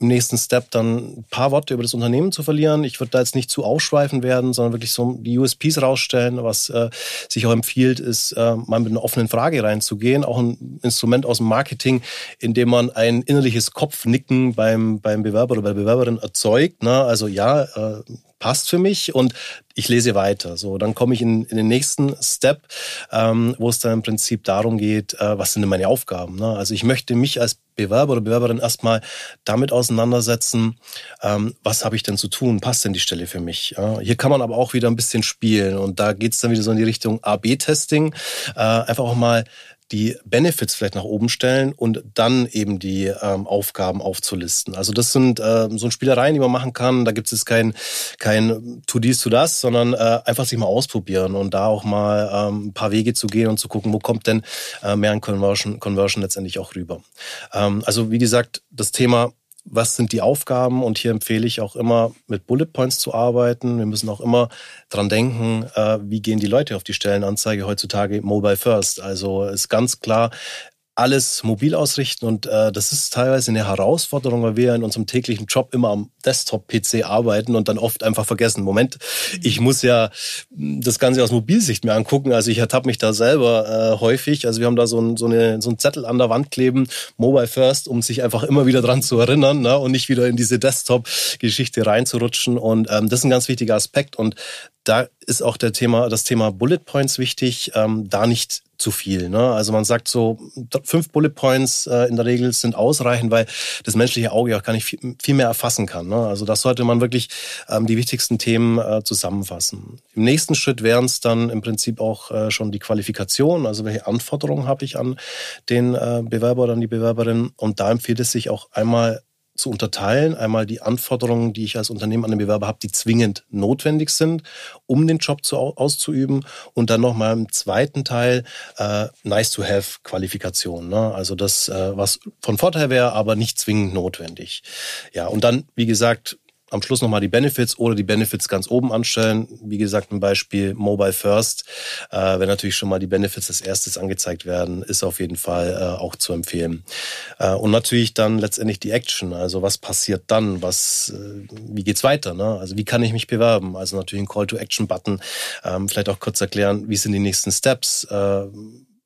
im nächsten Step dann ein paar Worte über das Unternehmen zu verlieren. Ich würde da jetzt nicht zu ausschweifen werden, sondern wirklich so die USPs rausstellen. Was äh, sich auch empfiehlt, ist, äh, mal mit einer offenen Frage reinzugehen. Auch ein Instrument aus dem Marketing, in dem man ein innerliches Kopfnicken beim, beim Bewerber oder bei der Bewerberin erzeugt. Ne? Also ja, äh, passt für mich und ich lese weiter. So, dann komme ich in, in den nächsten Step, ähm, wo es dann im Prinzip darum geht, äh, was sind denn meine Aufgaben. Ne? Also ich möchte mich als Bewerber oder Bewerberin erstmal damit auseinandersetzen, ähm, was habe ich denn zu tun, passt denn die Stelle für mich. Ja? Hier kann man aber auch wieder ein bisschen spielen und da geht es dann wieder so in die Richtung A-B-Testing. Äh, einfach auch mal die Benefits vielleicht nach oben stellen und dann eben die ähm, Aufgaben aufzulisten. Also das sind äh, so Spielereien, die man machen kann. Da gibt es kein, kein to dies, to das, sondern äh, einfach sich mal ausprobieren und da auch mal ähm, ein paar Wege zu gehen und zu gucken, wo kommt denn äh, mehr ein Conversion, Conversion letztendlich auch rüber. Ähm, also wie gesagt, das Thema was sind die Aufgaben? Und hier empfehle ich auch immer, mit Bullet Points zu arbeiten. Wir müssen auch immer dran denken, äh, wie gehen die Leute auf die Stellenanzeige heutzutage mobile first. Also ist ganz klar, alles mobil ausrichten und äh, das ist teilweise eine Herausforderung, weil wir in unserem täglichen Job immer am Desktop-PC arbeiten und dann oft einfach vergessen, Moment, ich muss ja das Ganze aus Mobilsicht mir angucken. Also ich ertappe mich da selber äh, häufig. Also wir haben da so ein, so, eine, so ein Zettel an der Wand kleben, Mobile First, um sich einfach immer wieder dran zu erinnern ne? und nicht wieder in diese Desktop-Geschichte reinzurutschen. Und ähm, das ist ein ganz wichtiger Aspekt. Und da ist auch der Thema, das Thema Bullet Points wichtig, ähm, da nicht zu viel. Ne? Also man sagt so, fünf Bullet Points äh, in der Regel sind ausreichend, weil das menschliche Auge auch gar nicht viel, viel mehr erfassen kann. Ne? Also das sollte man wirklich ähm, die wichtigsten Themen äh, zusammenfassen. Im nächsten Schritt wären es dann im Prinzip auch äh, schon die Qualifikation, also welche Anforderungen habe ich an den äh, Bewerber oder an die Bewerberin. Und da empfiehlt es sich auch einmal zu unterteilen. Einmal die Anforderungen, die ich als Unternehmen an den Bewerber habe, die zwingend notwendig sind, um den Job zu, auszuüben. Und dann nochmal im zweiten Teil äh, Nice-to-have-Qualifikation. Ne? Also das, äh, was von Vorteil wäre, aber nicht zwingend notwendig. Ja, und dann, wie gesagt, am Schluss nochmal die Benefits oder die Benefits ganz oben anstellen. Wie gesagt, ein Beispiel Mobile First. Äh, wenn natürlich schon mal die Benefits als erstes angezeigt werden, ist auf jeden Fall äh, auch zu empfehlen. Äh, und natürlich dann letztendlich die Action. Also was passiert dann? Was, äh, wie geht's weiter? Ne? Also wie kann ich mich bewerben? Also natürlich ein Call-to-Action-Button. Ähm, vielleicht auch kurz erklären, wie sind die nächsten Steps?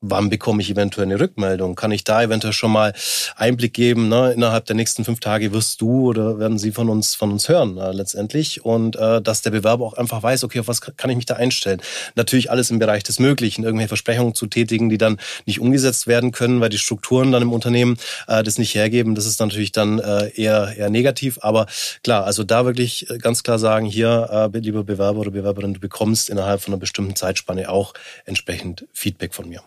Wann bekomme ich eventuell eine Rückmeldung? Kann ich da eventuell schon mal Einblick geben? Ne? Innerhalb der nächsten fünf Tage wirst du oder werden sie von uns von uns hören äh, letztendlich und äh, dass der Bewerber auch einfach weiß, okay, auf was kann ich mich da einstellen? Natürlich alles im Bereich des Möglichen, irgendwelche Versprechungen zu tätigen, die dann nicht umgesetzt werden können, weil die Strukturen dann im Unternehmen äh, das nicht hergeben. Das ist natürlich dann äh, eher eher negativ. Aber klar, also da wirklich äh, ganz klar sagen, hier, äh, lieber Bewerber oder Bewerberin, du bekommst innerhalb von einer bestimmten Zeitspanne auch entsprechend Feedback von mir.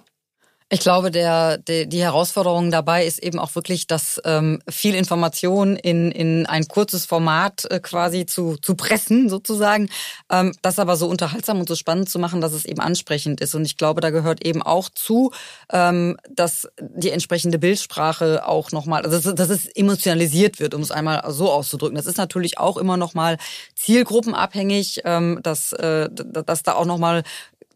Ich glaube, der, der, die Herausforderung dabei ist eben auch wirklich, dass ähm, viel Information in, in ein kurzes Format äh, quasi zu, zu pressen, sozusagen, ähm, das aber so unterhaltsam und so spannend zu machen, dass es eben ansprechend ist. Und ich glaube, da gehört eben auch zu, ähm, dass die entsprechende Bildsprache auch nochmal, also dass es emotionalisiert wird, um es einmal so auszudrücken. Das ist natürlich auch immer nochmal zielgruppenabhängig, ähm, dass, äh, dass da auch nochmal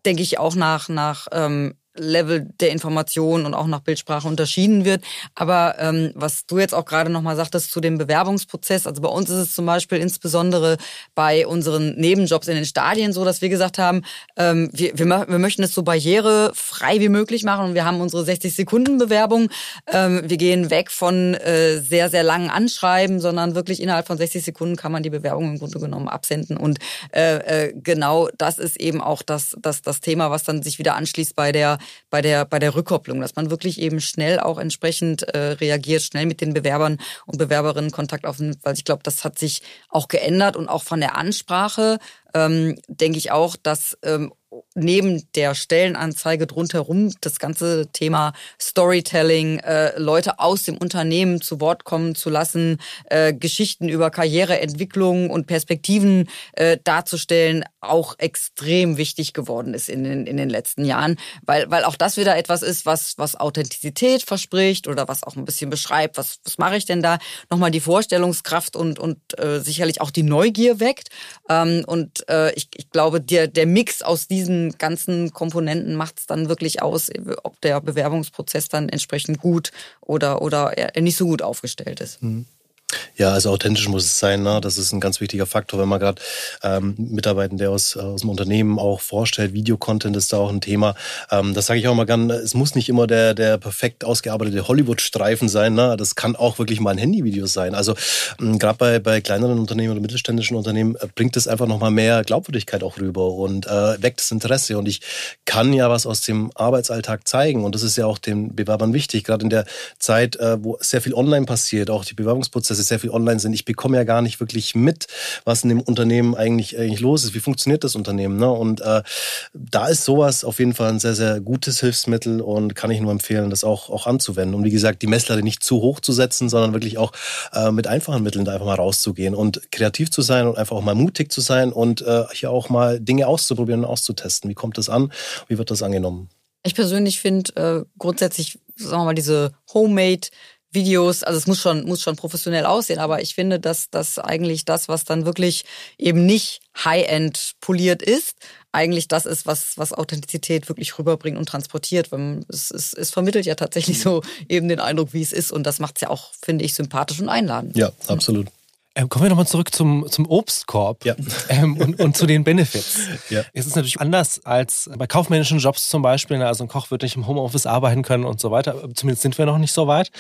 denke ich, auch nach, nach ähm, Level der Information und auch nach Bildsprache unterschieden wird. Aber ähm, was du jetzt auch gerade nochmal sagtest zu dem Bewerbungsprozess, also bei uns ist es zum Beispiel insbesondere bei unseren Nebenjobs in den Stadien so, dass wir gesagt haben, ähm, wir, wir, wir möchten es so barrierefrei wie möglich machen und wir haben unsere 60-Sekunden-Bewerbung. Ähm, wir gehen weg von äh, sehr, sehr langen Anschreiben, sondern wirklich innerhalb von 60 Sekunden kann man die Bewerbung im Grunde genommen absenden. Und äh, äh, genau das ist eben auch das, das, das Thema, was dann sich wieder anschließt bei der bei der, bei der Rückkopplung, dass man wirklich eben schnell auch entsprechend äh, reagiert, schnell mit den Bewerbern und Bewerberinnen Kontakt aufnimmt, weil ich glaube, das hat sich auch geändert und auch von der Ansprache ähm, denke ich auch, dass ähm, neben der Stellenanzeige drumherum das ganze Thema Storytelling, äh, Leute aus dem Unternehmen zu Wort kommen zu lassen, äh, Geschichten über Karriereentwicklung und Perspektiven äh, darzustellen, auch extrem wichtig geworden ist in den, in den letzten Jahren, weil, weil auch das wieder etwas ist, was, was Authentizität verspricht oder was auch ein bisschen beschreibt, was, was mache ich denn da, nochmal die Vorstellungskraft und, und äh, sicherlich auch die Neugier weckt. Ähm, und äh, ich, ich glaube, der, der Mix aus diesen ganzen Komponenten macht es dann wirklich aus, ob der Bewerbungsprozess dann entsprechend gut oder, oder nicht so gut aufgestellt ist. Mhm.
Ja, also authentisch muss es sein. Ne? Das ist ein ganz wichtiger Faktor, wenn man gerade ähm, Mitarbeitende aus, aus dem Unternehmen auch vorstellt. Videocontent ist da auch ein Thema. Ähm, das sage ich auch mal gern. Es muss nicht immer der, der perfekt ausgearbeitete Hollywood-Streifen sein. Ne? Das kann auch wirklich mal ein Handyvideo sein. Also ähm, gerade bei, bei kleineren Unternehmen oder mittelständischen Unternehmen äh, bringt es einfach nochmal mehr Glaubwürdigkeit auch rüber und äh, weckt das Interesse. Und ich kann ja was aus dem Arbeitsalltag zeigen. Und das ist ja auch den Bewerbern wichtig, gerade in der Zeit, äh, wo sehr viel online passiert, auch die Bewerbungsprozesse Prozesse sehr viel online sind. Ich bekomme ja gar nicht wirklich mit, was in dem Unternehmen eigentlich, eigentlich los ist. Wie funktioniert das Unternehmen? Ne? Und äh, da ist sowas auf jeden Fall ein sehr, sehr gutes Hilfsmittel und kann ich nur empfehlen, das auch, auch anzuwenden. Und wie gesagt, die Messlatte nicht zu hoch zu setzen, sondern wirklich auch äh, mit einfachen Mitteln da einfach mal rauszugehen und kreativ zu sein und einfach auch mal mutig zu sein und äh, hier auch mal Dinge auszuprobieren und auszutesten. Wie kommt das an? Wie wird das angenommen?
Ich persönlich finde äh, grundsätzlich, sagen wir mal, diese Homemade Videos, also es muss schon, muss schon professionell aussehen, aber ich finde, dass das eigentlich das, was dann wirklich eben nicht High-End poliert ist, eigentlich das ist, was, was Authentizität wirklich rüberbringt und transportiert. Es, es, es vermittelt ja tatsächlich so eben den Eindruck, wie es ist und das macht es ja auch, finde ich, sympathisch und einladend.
Ja, absolut.
Ähm, kommen wir nochmal zurück zum, zum Obstkorb
ja.
ähm, und, und zu den Benefits.
Ja.
Es ist natürlich anders als bei kaufmännischen Jobs zum Beispiel. Ne? Also ein Koch wird nicht im Homeoffice arbeiten können und so weiter. Zumindest sind wir noch nicht so weit.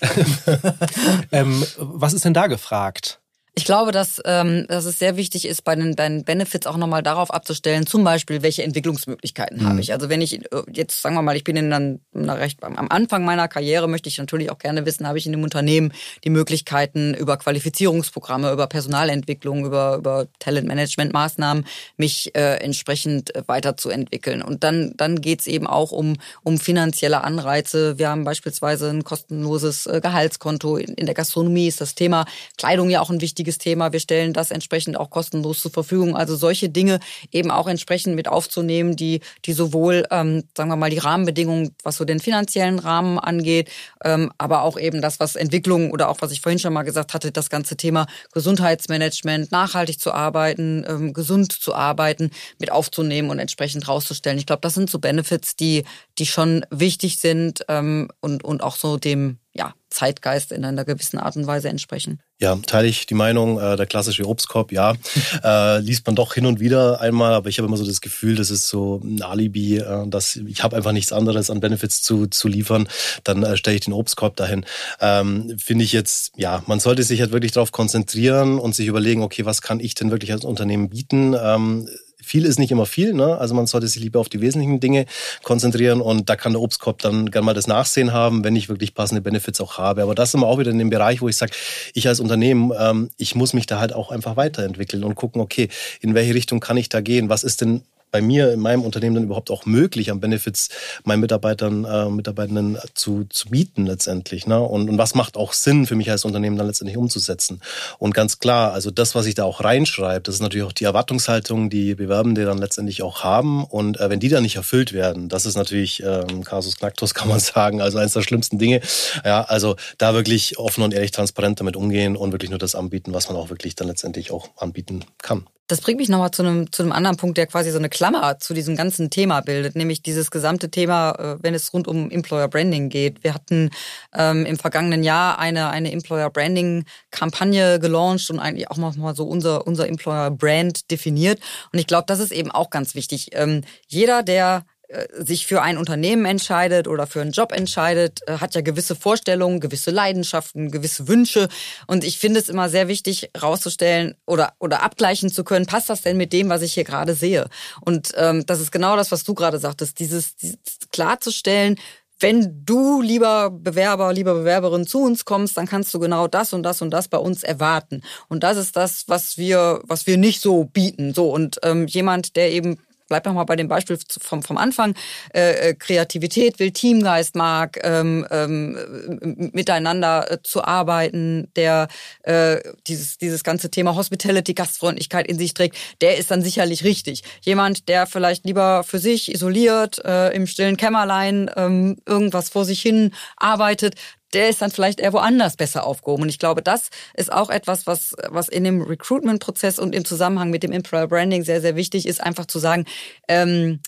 ähm, was ist denn da gefragt?
Ich glaube, dass, ähm, dass es sehr wichtig ist, bei den, bei den Benefits auch nochmal darauf abzustellen, zum Beispiel, welche Entwicklungsmöglichkeiten mhm. habe ich. Also wenn ich äh, jetzt, sagen wir mal, ich bin in dann recht am Anfang meiner Karriere, möchte ich natürlich auch gerne wissen, habe ich in dem Unternehmen die Möglichkeiten, über Qualifizierungsprogramme, über Personalentwicklung, über, über Talentmanagement-Maßnahmen mich äh, entsprechend äh, weiterzuentwickeln. Und dann, dann geht's eben auch um, um finanzielle Anreize. Wir haben beispielsweise ein kostenloses äh, Gehaltskonto. In, in der Gastronomie ist das Thema Kleidung ja auch ein wichtiges wichtiges Thema. Wir stellen das entsprechend auch kostenlos zur Verfügung. Also solche Dinge eben auch entsprechend mit aufzunehmen, die, die sowohl, ähm, sagen wir mal, die Rahmenbedingungen, was so den finanziellen Rahmen angeht, ähm, aber auch eben das, was Entwicklung oder auch was ich vorhin schon mal gesagt hatte, das ganze Thema Gesundheitsmanagement, nachhaltig zu arbeiten, ähm, gesund zu arbeiten, mit aufzunehmen und entsprechend rauszustellen. Ich glaube, das sind so Benefits, die, die schon wichtig sind ähm, und, und auch so dem ja, Zeitgeist in einer gewissen Art und Weise entsprechen.
Ja, teile ich die Meinung, äh, der klassische Obstkorb, ja, äh, liest man doch hin und wieder einmal, aber ich habe immer so das Gefühl, das ist so ein Alibi, äh, dass ich habe einfach nichts anderes an Benefits zu, zu liefern, dann äh, stelle ich den Obstkorb dahin. Ähm, Finde ich jetzt, ja, man sollte sich halt wirklich darauf konzentrieren und sich überlegen, okay, was kann ich denn wirklich als Unternehmen bieten? Ähm, viel ist nicht immer viel. Ne? Also man sollte sich lieber auf die wesentlichen Dinge konzentrieren und da kann der Obstkorb dann gerne mal das Nachsehen haben, wenn ich wirklich passende Benefits auch habe. Aber das ist immer auch wieder in dem Bereich, wo ich sage, ich als Unternehmen, ähm, ich muss mich da halt auch einfach weiterentwickeln und gucken, okay, in welche Richtung kann ich da gehen? Was ist denn bei mir in meinem Unternehmen dann überhaupt auch möglich, an Benefits meinen Mitarbeitern, äh, Mitarbeitenden zu, zu bieten letztendlich. Ne? Und, und was macht auch Sinn für mich als Unternehmen dann letztendlich umzusetzen? Und ganz klar, also das, was ich da auch reinschreibe, das ist natürlich auch die Erwartungshaltung, die Bewerbende dann letztendlich auch haben. Und äh, wenn die dann nicht erfüllt werden, das ist natürlich ähm, Casus Knactus, kann man sagen, also eines der schlimmsten Dinge. Ja, also da wirklich offen und ehrlich transparent damit umgehen und wirklich nur das anbieten, was man auch wirklich dann letztendlich auch anbieten kann.
Das bringt mich nochmal zu einem, zu einem anderen Punkt, der quasi so eine Klammer zu diesem ganzen Thema bildet, nämlich dieses gesamte Thema, äh, wenn es rund um Employer Branding geht. Wir hatten ähm, im vergangenen Jahr eine, eine Employer Branding Kampagne gelauncht und eigentlich auch mal so unser, unser Employer Brand definiert. Und ich glaube, das ist eben auch ganz wichtig. Ähm, jeder, der sich für ein Unternehmen entscheidet oder für einen Job entscheidet, äh, hat ja gewisse Vorstellungen, gewisse Leidenschaften, gewisse Wünsche. Und ich finde es immer sehr wichtig, rauszustellen oder, oder abgleichen zu können, passt das denn mit dem, was ich hier gerade sehe? Und ähm, das ist genau das, was du gerade sagtest, dieses, dieses klarzustellen, wenn du, lieber Bewerber, lieber Bewerberin, zu uns kommst, dann kannst du genau das und das und das bei uns erwarten. Und das ist das, was wir, was wir nicht so bieten. So und ähm, jemand, der eben bleib noch mal bei dem Beispiel vom, vom Anfang, äh, äh, Kreativität will, Teamgeist mag, ähm, ähm, miteinander äh, zu arbeiten, der äh, dieses, dieses ganze Thema Hospitality, Gastfreundlichkeit in sich trägt, der ist dann sicherlich richtig. Jemand, der vielleicht lieber für sich isoliert, äh, im stillen Kämmerlein ähm, irgendwas vor sich hin arbeitet, der ist dann vielleicht eher woanders besser aufgehoben. Und ich glaube, das ist auch etwas, was, was in dem Recruitment-Prozess und im Zusammenhang mit dem Employer Branding sehr, sehr wichtig ist, einfach zu sagen, ähm,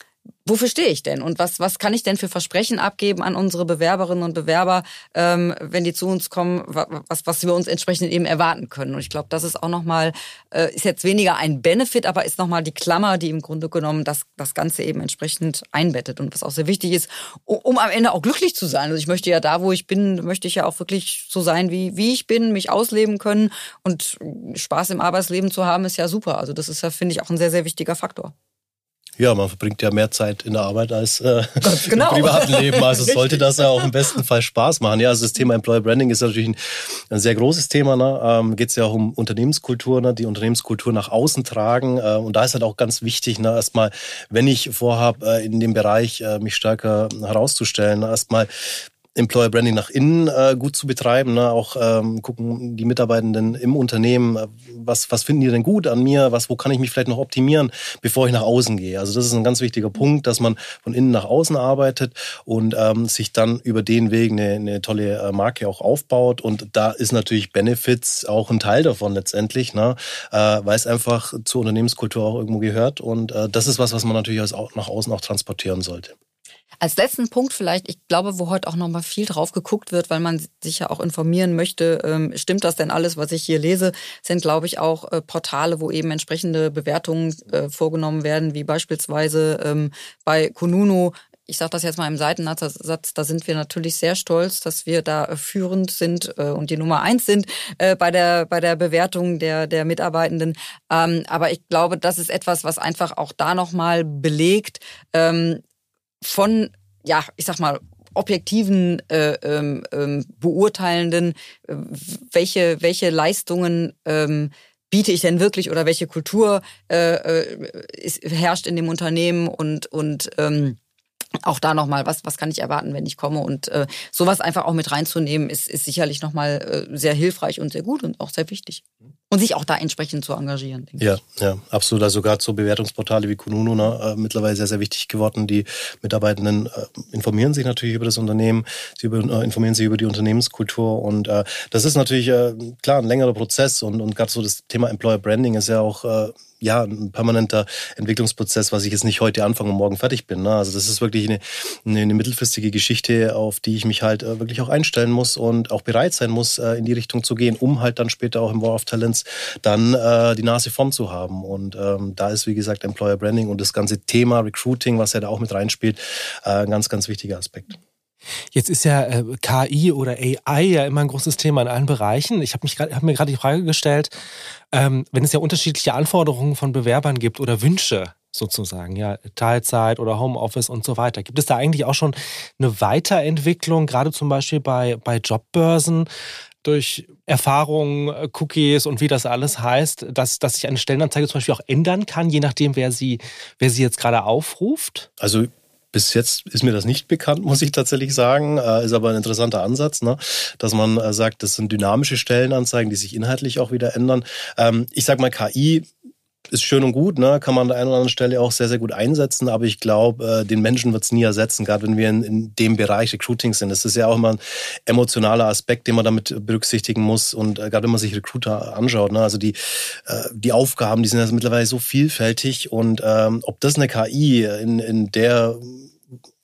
wofür stehe ich denn und was, was kann ich denn für Versprechen abgeben an unsere Bewerberinnen und Bewerber, ähm, wenn die zu uns kommen, was, was wir uns entsprechend eben erwarten können. Und ich glaube, das ist auch nochmal, äh, ist jetzt weniger ein Benefit, aber ist nochmal die Klammer, die im Grunde genommen das, das Ganze eben entsprechend einbettet und was auch sehr wichtig ist, um, um am Ende auch glücklich zu sein. Also ich möchte ja da, wo ich bin, möchte ich ja auch wirklich so sein, wie, wie ich bin, mich ausleben können und Spaß im Arbeitsleben zu haben, ist ja super. Also das ist ja, finde ich, auch ein sehr, sehr wichtiger Faktor.
Ja, man verbringt ja mehr Zeit in der Arbeit als äh,
genau.
im privaten Leben. Also sollte das ja auch im besten Fall Spaß machen. Ja, also das Thema Employer Branding ist natürlich ein, ein sehr großes Thema. Ne? Ähm, Geht es ja auch um Unternehmenskultur, ne? die Unternehmenskultur nach außen tragen. Äh, und da ist halt auch ganz wichtig, ne? erstmal, wenn ich vorhabe, äh, in dem Bereich äh, mich stärker herauszustellen, erstmal Employer Branding nach innen äh, gut zu betreiben, ne? auch ähm, gucken die Mitarbeitenden im Unternehmen, äh, was, was finden die denn gut an mir, was, wo kann ich mich vielleicht noch optimieren, bevor ich nach außen gehe. Also das ist ein ganz wichtiger Punkt, dass man von innen nach außen arbeitet und ähm, sich dann über den Weg eine, eine tolle äh, Marke auch aufbaut. Und da ist natürlich Benefits auch ein Teil davon letztendlich, ne? äh, weil es einfach zur Unternehmenskultur auch irgendwo gehört. Und äh, das ist was, was man natürlich auch nach außen auch transportieren sollte.
Als letzten Punkt vielleicht, ich glaube, wo heute auch nochmal viel drauf geguckt wird, weil man sich ja auch informieren möchte, ähm, stimmt das denn alles, was ich hier lese, sind, glaube ich, auch äh, Portale, wo eben entsprechende Bewertungen äh, vorgenommen werden, wie beispielsweise ähm, bei Kununu ich sage das jetzt mal im Seitensatz, da sind wir natürlich sehr stolz, dass wir da führend sind äh, und die Nummer eins sind bei der bei der Bewertung der der Mitarbeitenden. Ähm, aber ich glaube, das ist etwas, was einfach auch da nochmal belegt, von, ja, ich sag mal, objektiven äh, ähm, ähm, Beurteilenden, äh, welche, welche Leistungen ähm, biete ich denn wirklich oder welche Kultur äh, äh, ist, herrscht in dem Unternehmen und, und ähm, auch da nochmal, was, was kann ich erwarten, wenn ich komme? Und äh, sowas einfach auch mit reinzunehmen, ist, ist sicherlich nochmal äh, sehr hilfreich und sehr gut und auch sehr wichtig und sich auch da entsprechend zu engagieren.
ja, ich. ja, absolut. Also sogar so Bewertungsportale wie Kununu ne, äh, mittlerweile sehr, sehr wichtig geworden. Die Mitarbeitenden äh, informieren sich natürlich über das Unternehmen, sie über, äh, informieren sich über die Unternehmenskultur und äh, das ist natürlich äh, klar ein längerer Prozess und, und gerade so das Thema Employer Branding ist ja auch äh, ja, ein permanenter Entwicklungsprozess, was ich jetzt nicht heute anfange und morgen fertig bin. Ne? Also das ist wirklich eine, eine, eine, mittelfristige Geschichte, auf die ich mich halt äh, wirklich auch einstellen muss und auch bereit sein muss, äh, in die Richtung zu gehen, um halt dann später auch im War of Talents dann äh, die Nase vorn zu haben. Und ähm, da ist, wie gesagt, Employer Branding und das ganze Thema Recruiting, was ja da auch mit reinspielt, äh, ein ganz, ganz wichtiger Aspekt.
Jetzt ist ja äh, KI oder AI ja immer ein großes Thema in allen Bereichen. Ich habe hab mir gerade die Frage gestellt, ähm, wenn es ja unterschiedliche Anforderungen von Bewerbern gibt oder Wünsche sozusagen, ja, Teilzeit oder Homeoffice und so weiter. Gibt es da eigentlich auch schon eine Weiterentwicklung, gerade zum Beispiel bei, bei Jobbörsen, durch Erfahrungen, äh, Cookies und wie das alles heißt, dass, dass sich eine Stellenanzeige zum Beispiel auch ändern kann, je nachdem, wer sie, wer sie jetzt gerade aufruft?
Also bis jetzt ist mir das nicht bekannt, muss ich tatsächlich sagen. Äh, ist aber ein interessanter Ansatz, ne? dass man äh, sagt, das sind dynamische Stellenanzeigen, die sich inhaltlich auch wieder ändern. Ähm, ich sag mal, KI ist schön und gut, ne? kann man an der einen oder anderen Stelle auch sehr, sehr gut einsetzen, aber ich glaube, äh, den Menschen wird es nie ersetzen, gerade wenn wir in, in, dem Bereich Recruiting sind. Das ist ja auch immer ein emotionaler Aspekt, den man damit berücksichtigen muss und äh, gerade wenn man sich Recruiter anschaut, ne? also die, äh, die Aufgaben, die sind ja mittlerweile so vielfältig und ähm, ob das eine KI in, in der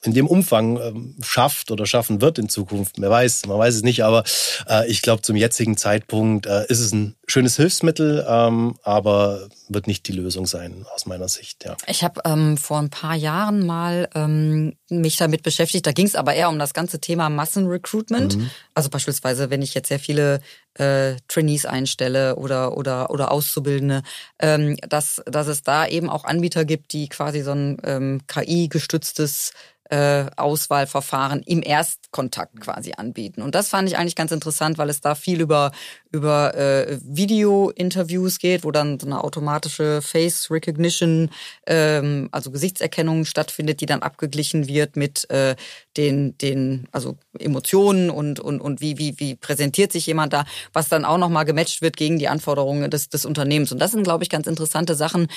in dem Umfang ähm, schafft oder schaffen wird in Zukunft. Wer weiß, man weiß es nicht, aber äh, ich glaube, zum jetzigen Zeitpunkt äh, ist es ein schönes Hilfsmittel, ähm, aber wird nicht die Lösung sein, aus meiner Sicht. Ja.
Ich habe ähm, vor ein paar Jahren mal ähm, mich damit beschäftigt. Da ging es aber eher um das ganze Thema Massenrecruitment. Mhm. Also beispielsweise, wenn ich jetzt sehr viele äh, Trainees einstelle oder oder oder Auszubildende, dass dass es da eben auch Anbieter gibt, die quasi so ein ähm, KI-gestütztes äh, Auswahlverfahren im Erstkontakt quasi anbieten. Und das fand ich eigentlich ganz interessant, weil es da viel über, über äh, Video-Interviews geht, wo dann so eine automatische Face Recognition, ähm, also Gesichtserkennung stattfindet, die dann abgeglichen wird mit äh, den, den, also Emotionen und, und, und wie, wie, wie präsentiert sich jemand da, was dann auch nochmal gematcht wird gegen die Anforderungen des, des Unternehmens. Und das sind, glaube ich, ganz interessante Sachen,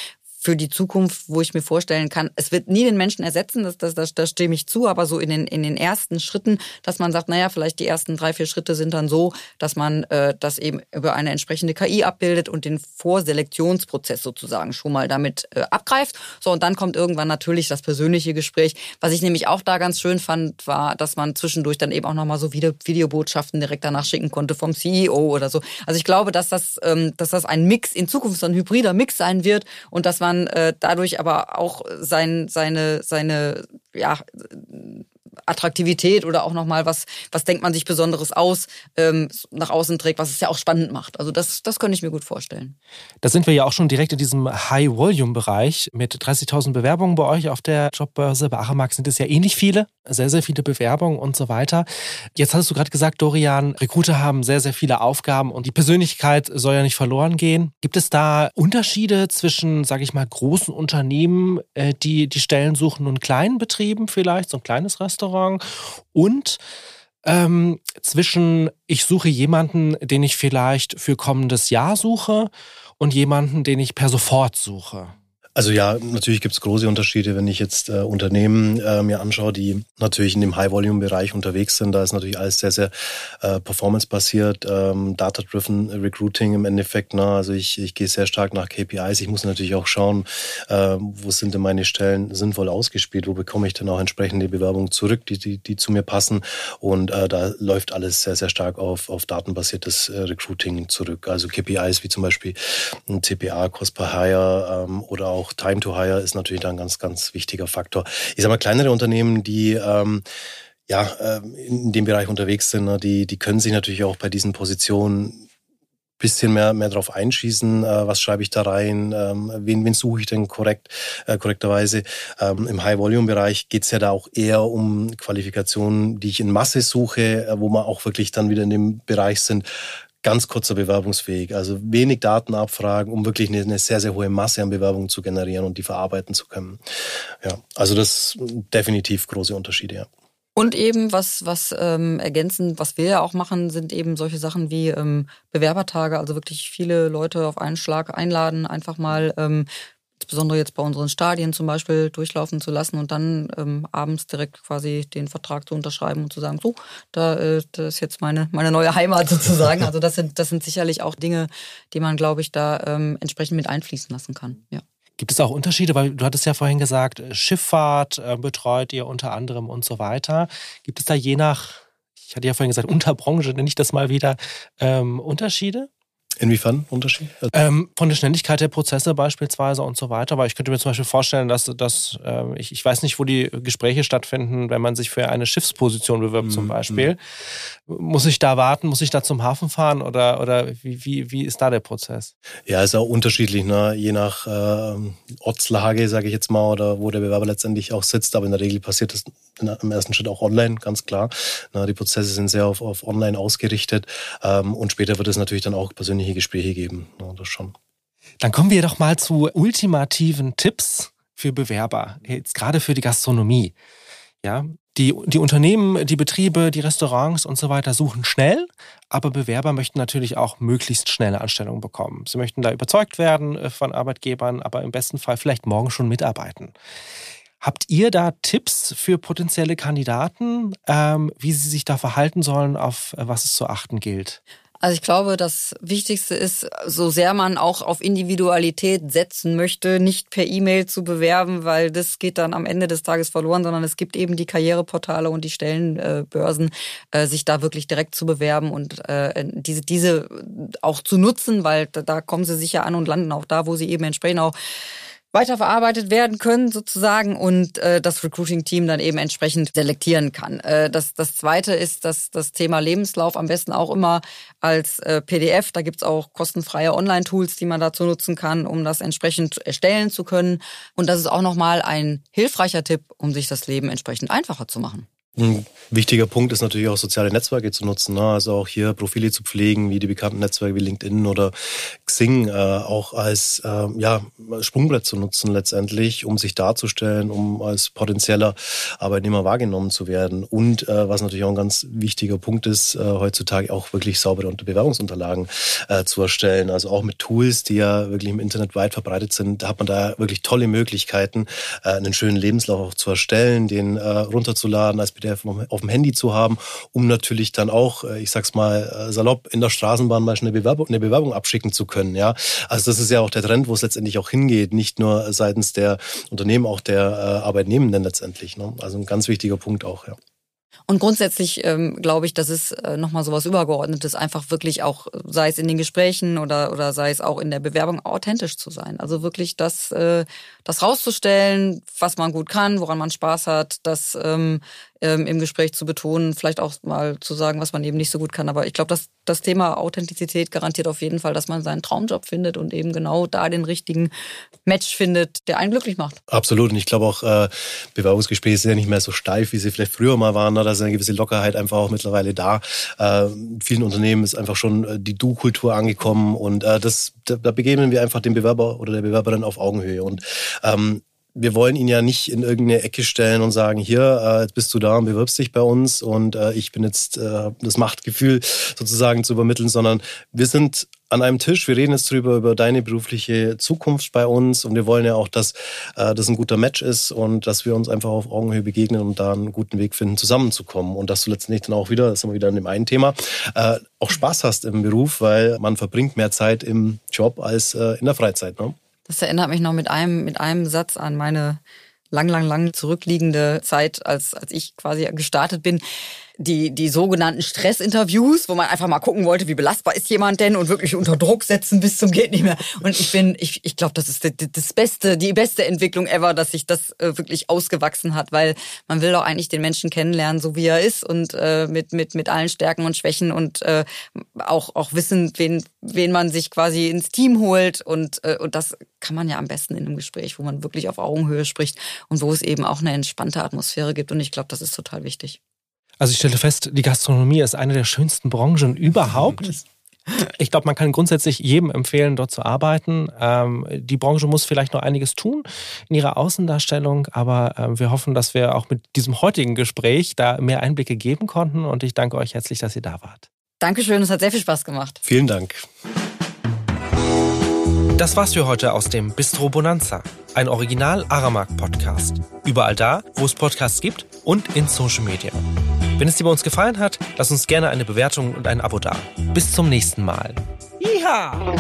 für die Zukunft, wo ich mir vorstellen kann, es wird nie den Menschen ersetzen, das, das, das, das stimme ich zu, aber so in den, in den ersten Schritten, dass man sagt, naja, vielleicht die ersten drei, vier Schritte sind dann so, dass man äh, das eben über eine entsprechende KI abbildet und den Vorselektionsprozess sozusagen schon mal damit äh, abgreift. So, und dann kommt irgendwann natürlich das persönliche Gespräch. Was ich nämlich auch da ganz schön fand, war, dass man zwischendurch dann eben auch nochmal so Video Videobotschaften direkt danach schicken konnte vom CEO oder so. Also ich glaube, dass das, ähm, dass das ein Mix in Zukunft so ein hybrider Mix sein wird und dass man man äh, dadurch aber auch sein, seine, seine, ja, Attraktivität oder auch nochmal was, was denkt man sich Besonderes aus, ähm, nach außen trägt, was es ja auch spannend macht. Also das, das könnte ich mir gut vorstellen.
Da sind wir ja auch schon direkt in diesem High-Volume-Bereich mit 30.000 Bewerbungen bei euch auf der Jobbörse. Bei Achemark sind es ja nicht viele, sehr, sehr viele Bewerbungen und so weiter. Jetzt hattest du gerade gesagt, Dorian, Recruiter haben sehr, sehr viele Aufgaben und die Persönlichkeit soll ja nicht verloren gehen. Gibt es da Unterschiede zwischen, sage ich mal, großen Unternehmen, äh, die die Stellen suchen und kleinen Betrieben vielleicht, so ein kleines Restaurant? Und ähm, zwischen ich suche jemanden, den ich vielleicht für kommendes Jahr suche und jemanden, den ich per sofort suche?
Also ja, natürlich gibt es große Unterschiede, wenn ich jetzt äh, Unternehmen äh, mir anschaue, die natürlich in dem High-Volume-Bereich unterwegs sind. Da ist natürlich alles sehr, sehr äh, performance-basiert, ähm, data-driven Recruiting im Endeffekt. Ne? Also ich, ich gehe sehr stark nach KPIs. Ich muss natürlich auch schauen, äh, wo sind denn meine Stellen sinnvoll ausgespielt, wo bekomme ich dann auch entsprechende Bewerbungen zurück, die, die, die zu mir passen. Und äh, da läuft alles sehr, sehr stark auf, auf datenbasiertes äh, Recruiting zurück. Also KPIs wie zum Beispiel ein CPA, Cost per Hire ähm, oder auch auch Time to Hire ist natürlich dann ein ganz, ganz wichtiger Faktor. Ich sage mal, kleinere Unternehmen, die ähm, ja, ähm, in dem Bereich unterwegs sind, ne, die, die können sich natürlich auch bei diesen Positionen bisschen mehr, mehr drauf einschießen, äh, was schreibe ich da rein, ähm, wen, wen suche ich denn korrekt, äh, korrekterweise. Ähm, Im High-Volume-Bereich geht's ja da auch eher um Qualifikationen, die ich in Masse suche, äh, wo man auch wirklich dann wieder in dem Bereich sind, ganz kurzer Bewerbungsweg. Also wenig Daten abfragen, um wirklich eine, eine, sehr, sehr hohe Masse an Bewerbungen zu generieren und die verarbeiten zu können. Ja, also das definitiv große Unterschiede, ja.
Und eben, was, was ähm, ergänzen, was wir ja auch machen, sind eben solche Sachen wie ähm, Bewerbertage, also wirklich viele Leute auf einen Schlag einladen, einfach mal ähm, insbesondere jetzt bei unseren Stadien zum Beispiel durchlaufen zu lassen und dann ähm, abends direkt quasi den Vertrag zu unterschreiben und zu sagen, so, da äh, das ist jetzt meine, meine neue Heimat sozusagen. Also das sind, das sind sicherlich auch Dinge, die man, glaube ich, da ähm, entsprechend mit einfließen lassen kann. Ja.
Gibt es auch Unterschiede? Weil du hattest ja vorhin gesagt, Schifffahrt äh, betreut ihr unter anderem und so weiter. Gibt es da je nach, ich hatte ja vorhin gesagt, Unterbranche, nenne ich das mal wieder, ähm, Unterschiede?
Inwiefern Unterschied?
Ähm, von der Schnelligkeit der Prozesse beispielsweise und so weiter. Aber ich könnte mir zum Beispiel vorstellen, dass, dass äh, ich, ich weiß nicht, wo die Gespräche stattfinden, wenn man sich für eine Schiffsposition bewirbt mhm. zum Beispiel. Muss ich da warten? Muss ich da zum Hafen fahren? Oder, oder wie, wie, wie ist da der Prozess?
Ja, ist auch unterschiedlich, ne? je nach äh, Ortslage, sage ich jetzt mal, oder wo der Bewerber letztendlich auch sitzt. Aber in der Regel passiert das im ersten Schritt auch online, ganz klar. Na, die Prozesse sind sehr auf, auf online ausgerichtet. Ähm, und später wird es natürlich dann auch persönlich persönliche Gespräche geben. Ja, das schon.
Dann kommen wir doch mal zu ultimativen Tipps für Bewerber, jetzt gerade für die Gastronomie. Ja, die, die Unternehmen, die Betriebe, die Restaurants und so weiter suchen schnell, aber Bewerber möchten natürlich auch möglichst schnelle Anstellungen bekommen. Sie möchten da überzeugt werden äh, von Arbeitgebern, aber im besten Fall vielleicht morgen schon mitarbeiten. Habt ihr da Tipps für potenzielle Kandidaten, ähm, wie sie sich da verhalten sollen, auf äh, was es zu achten gilt?
Also ich glaube, das Wichtigste ist, so sehr man auch auf Individualität setzen möchte, nicht per E-Mail zu bewerben, weil das geht dann am Ende des Tages verloren, sondern es gibt eben die Karriereportale und die Stellenbörsen, äh, sich da wirklich direkt zu bewerben und äh, diese, diese auch zu nutzen, weil da kommen sie sicher an und landen auch da, wo sie eben entsprechend auch weiterverarbeitet werden können sozusagen und äh, das Recruiting-Team dann eben entsprechend selektieren kann. Äh, das, das Zweite ist dass das Thema Lebenslauf am besten auch immer als äh, PDF. Da gibt's auch kostenfreie Online-Tools, die man dazu nutzen kann, um das entsprechend erstellen zu können. Und das ist auch nochmal ein hilfreicher Tipp, um sich das Leben entsprechend einfacher zu machen.
Ein wichtiger Punkt ist natürlich auch soziale Netzwerke zu nutzen. Ne? Also auch hier Profile zu pflegen, wie die bekannten Netzwerke wie LinkedIn oder Xing, äh, auch als äh, ja, Sprungbrett zu nutzen letztendlich, um sich darzustellen, um als potenzieller Arbeitnehmer wahrgenommen zu werden. Und äh, was natürlich auch ein ganz wichtiger Punkt ist, äh, heutzutage auch wirklich saubere Bewerbungsunterlagen äh, zu erstellen. Also auch mit Tools, die ja wirklich im Internet weit verbreitet sind, hat man da wirklich tolle Möglichkeiten, äh, einen schönen Lebenslauf auch zu erstellen, den runterzuladen als PDF auf dem Handy zu haben, um natürlich dann auch, äh, ich sag's mal äh, salopp, in der Straßenbahn mal eine Bewerbung, eine Bewerbung abschicken zu können. Ja, also das ist ja auch der Trend, wo es letztendlich auch hingeht, nicht nur seitens der Unternehmen, auch der äh, Arbeitnehmenden letztendlich. Ne? Also ein ganz wichtiger Punkt auch. Ja.
Und grundsätzlich ähm, glaube ich, das ist äh, nochmal so was Übergeordnetes, einfach wirklich auch, sei es in den Gesprächen oder, oder sei es auch in der Bewerbung, authentisch zu sein. Also wirklich das, äh, das rauszustellen, was man gut kann, woran man Spaß hat, das ähm, ähm, im Gespräch zu betonen, vielleicht auch mal zu sagen, was man eben nicht so gut kann. Aber ich glaube, dass das Thema Authentizität garantiert auf jeden Fall, dass man seinen Traumjob findet und eben genau da den richtigen Match findet, der einen glücklich macht.
Absolut. Und ich glaube auch, äh, Bewerbungsgespräche sind ja nicht mehr so steif, wie sie vielleicht früher mal waren. Da ist eine gewisse Lockerheit einfach auch mittlerweile da. Äh, in vielen Unternehmen ist einfach schon äh, die Du-Kultur angekommen und äh, das, da, da begegnen wir einfach dem Bewerber oder der Bewerberin auf Augenhöhe. Und ähm, wir wollen ihn ja nicht in irgendeine Ecke stellen und sagen, hier, äh, jetzt bist du da und bewirbst dich bei uns und äh, ich bin jetzt äh, das Machtgefühl sozusagen zu übermitteln, sondern wir sind an einem Tisch, wir reden jetzt drüber, über deine berufliche Zukunft bei uns und wir wollen ja auch, dass das ein guter Match ist und dass wir uns einfach auf Augenhöhe begegnen und da einen guten Weg finden, zusammenzukommen und dass du letztendlich dann auch wieder, das sind wir wieder an dem einen Thema, auch Spaß hast im Beruf, weil man verbringt mehr Zeit im Job als in der Freizeit. Ne?
Das erinnert mich noch mit einem, mit einem Satz an meine lang, lang, lang zurückliegende Zeit, als, als ich quasi gestartet bin die, die sogenannten Stressinterviews, wo man einfach mal gucken wollte, wie belastbar ist jemand denn und wirklich unter Druck setzen bis zum geht nicht mehr. Und ich bin, ich, ich glaube, das ist das Beste, die beste Entwicklung ever, dass sich das äh, wirklich ausgewachsen hat, weil man will doch eigentlich den Menschen kennenlernen, so wie er ist und äh, mit, mit, mit allen Stärken und Schwächen und äh, auch, auch wissen, wen, wen man sich quasi ins Team holt und, äh, und das kann man ja am besten in einem Gespräch, wo man wirklich auf Augenhöhe spricht und wo es eben auch eine entspannte Atmosphäre gibt und ich glaube, das ist total wichtig.
Also ich stelle fest, die Gastronomie ist eine der schönsten Branchen überhaupt. Ich glaube, man kann grundsätzlich jedem empfehlen, dort zu arbeiten. Ähm, die Branche muss vielleicht noch einiges tun in ihrer Außendarstellung, aber äh, wir hoffen, dass wir auch mit diesem heutigen Gespräch da mehr Einblicke geben konnten und ich danke euch herzlich, dass ihr da wart.
Dankeschön, es hat sehr viel Spaß gemacht.
Vielen Dank.
Das war's für heute aus dem Bistro Bonanza, ein Original Aramark Podcast. Überall da, wo es Podcasts gibt und in Social Media. Wenn es dir bei uns gefallen hat, lass uns gerne eine Bewertung und ein Abo da. Bis zum nächsten Mal. Yeehaw!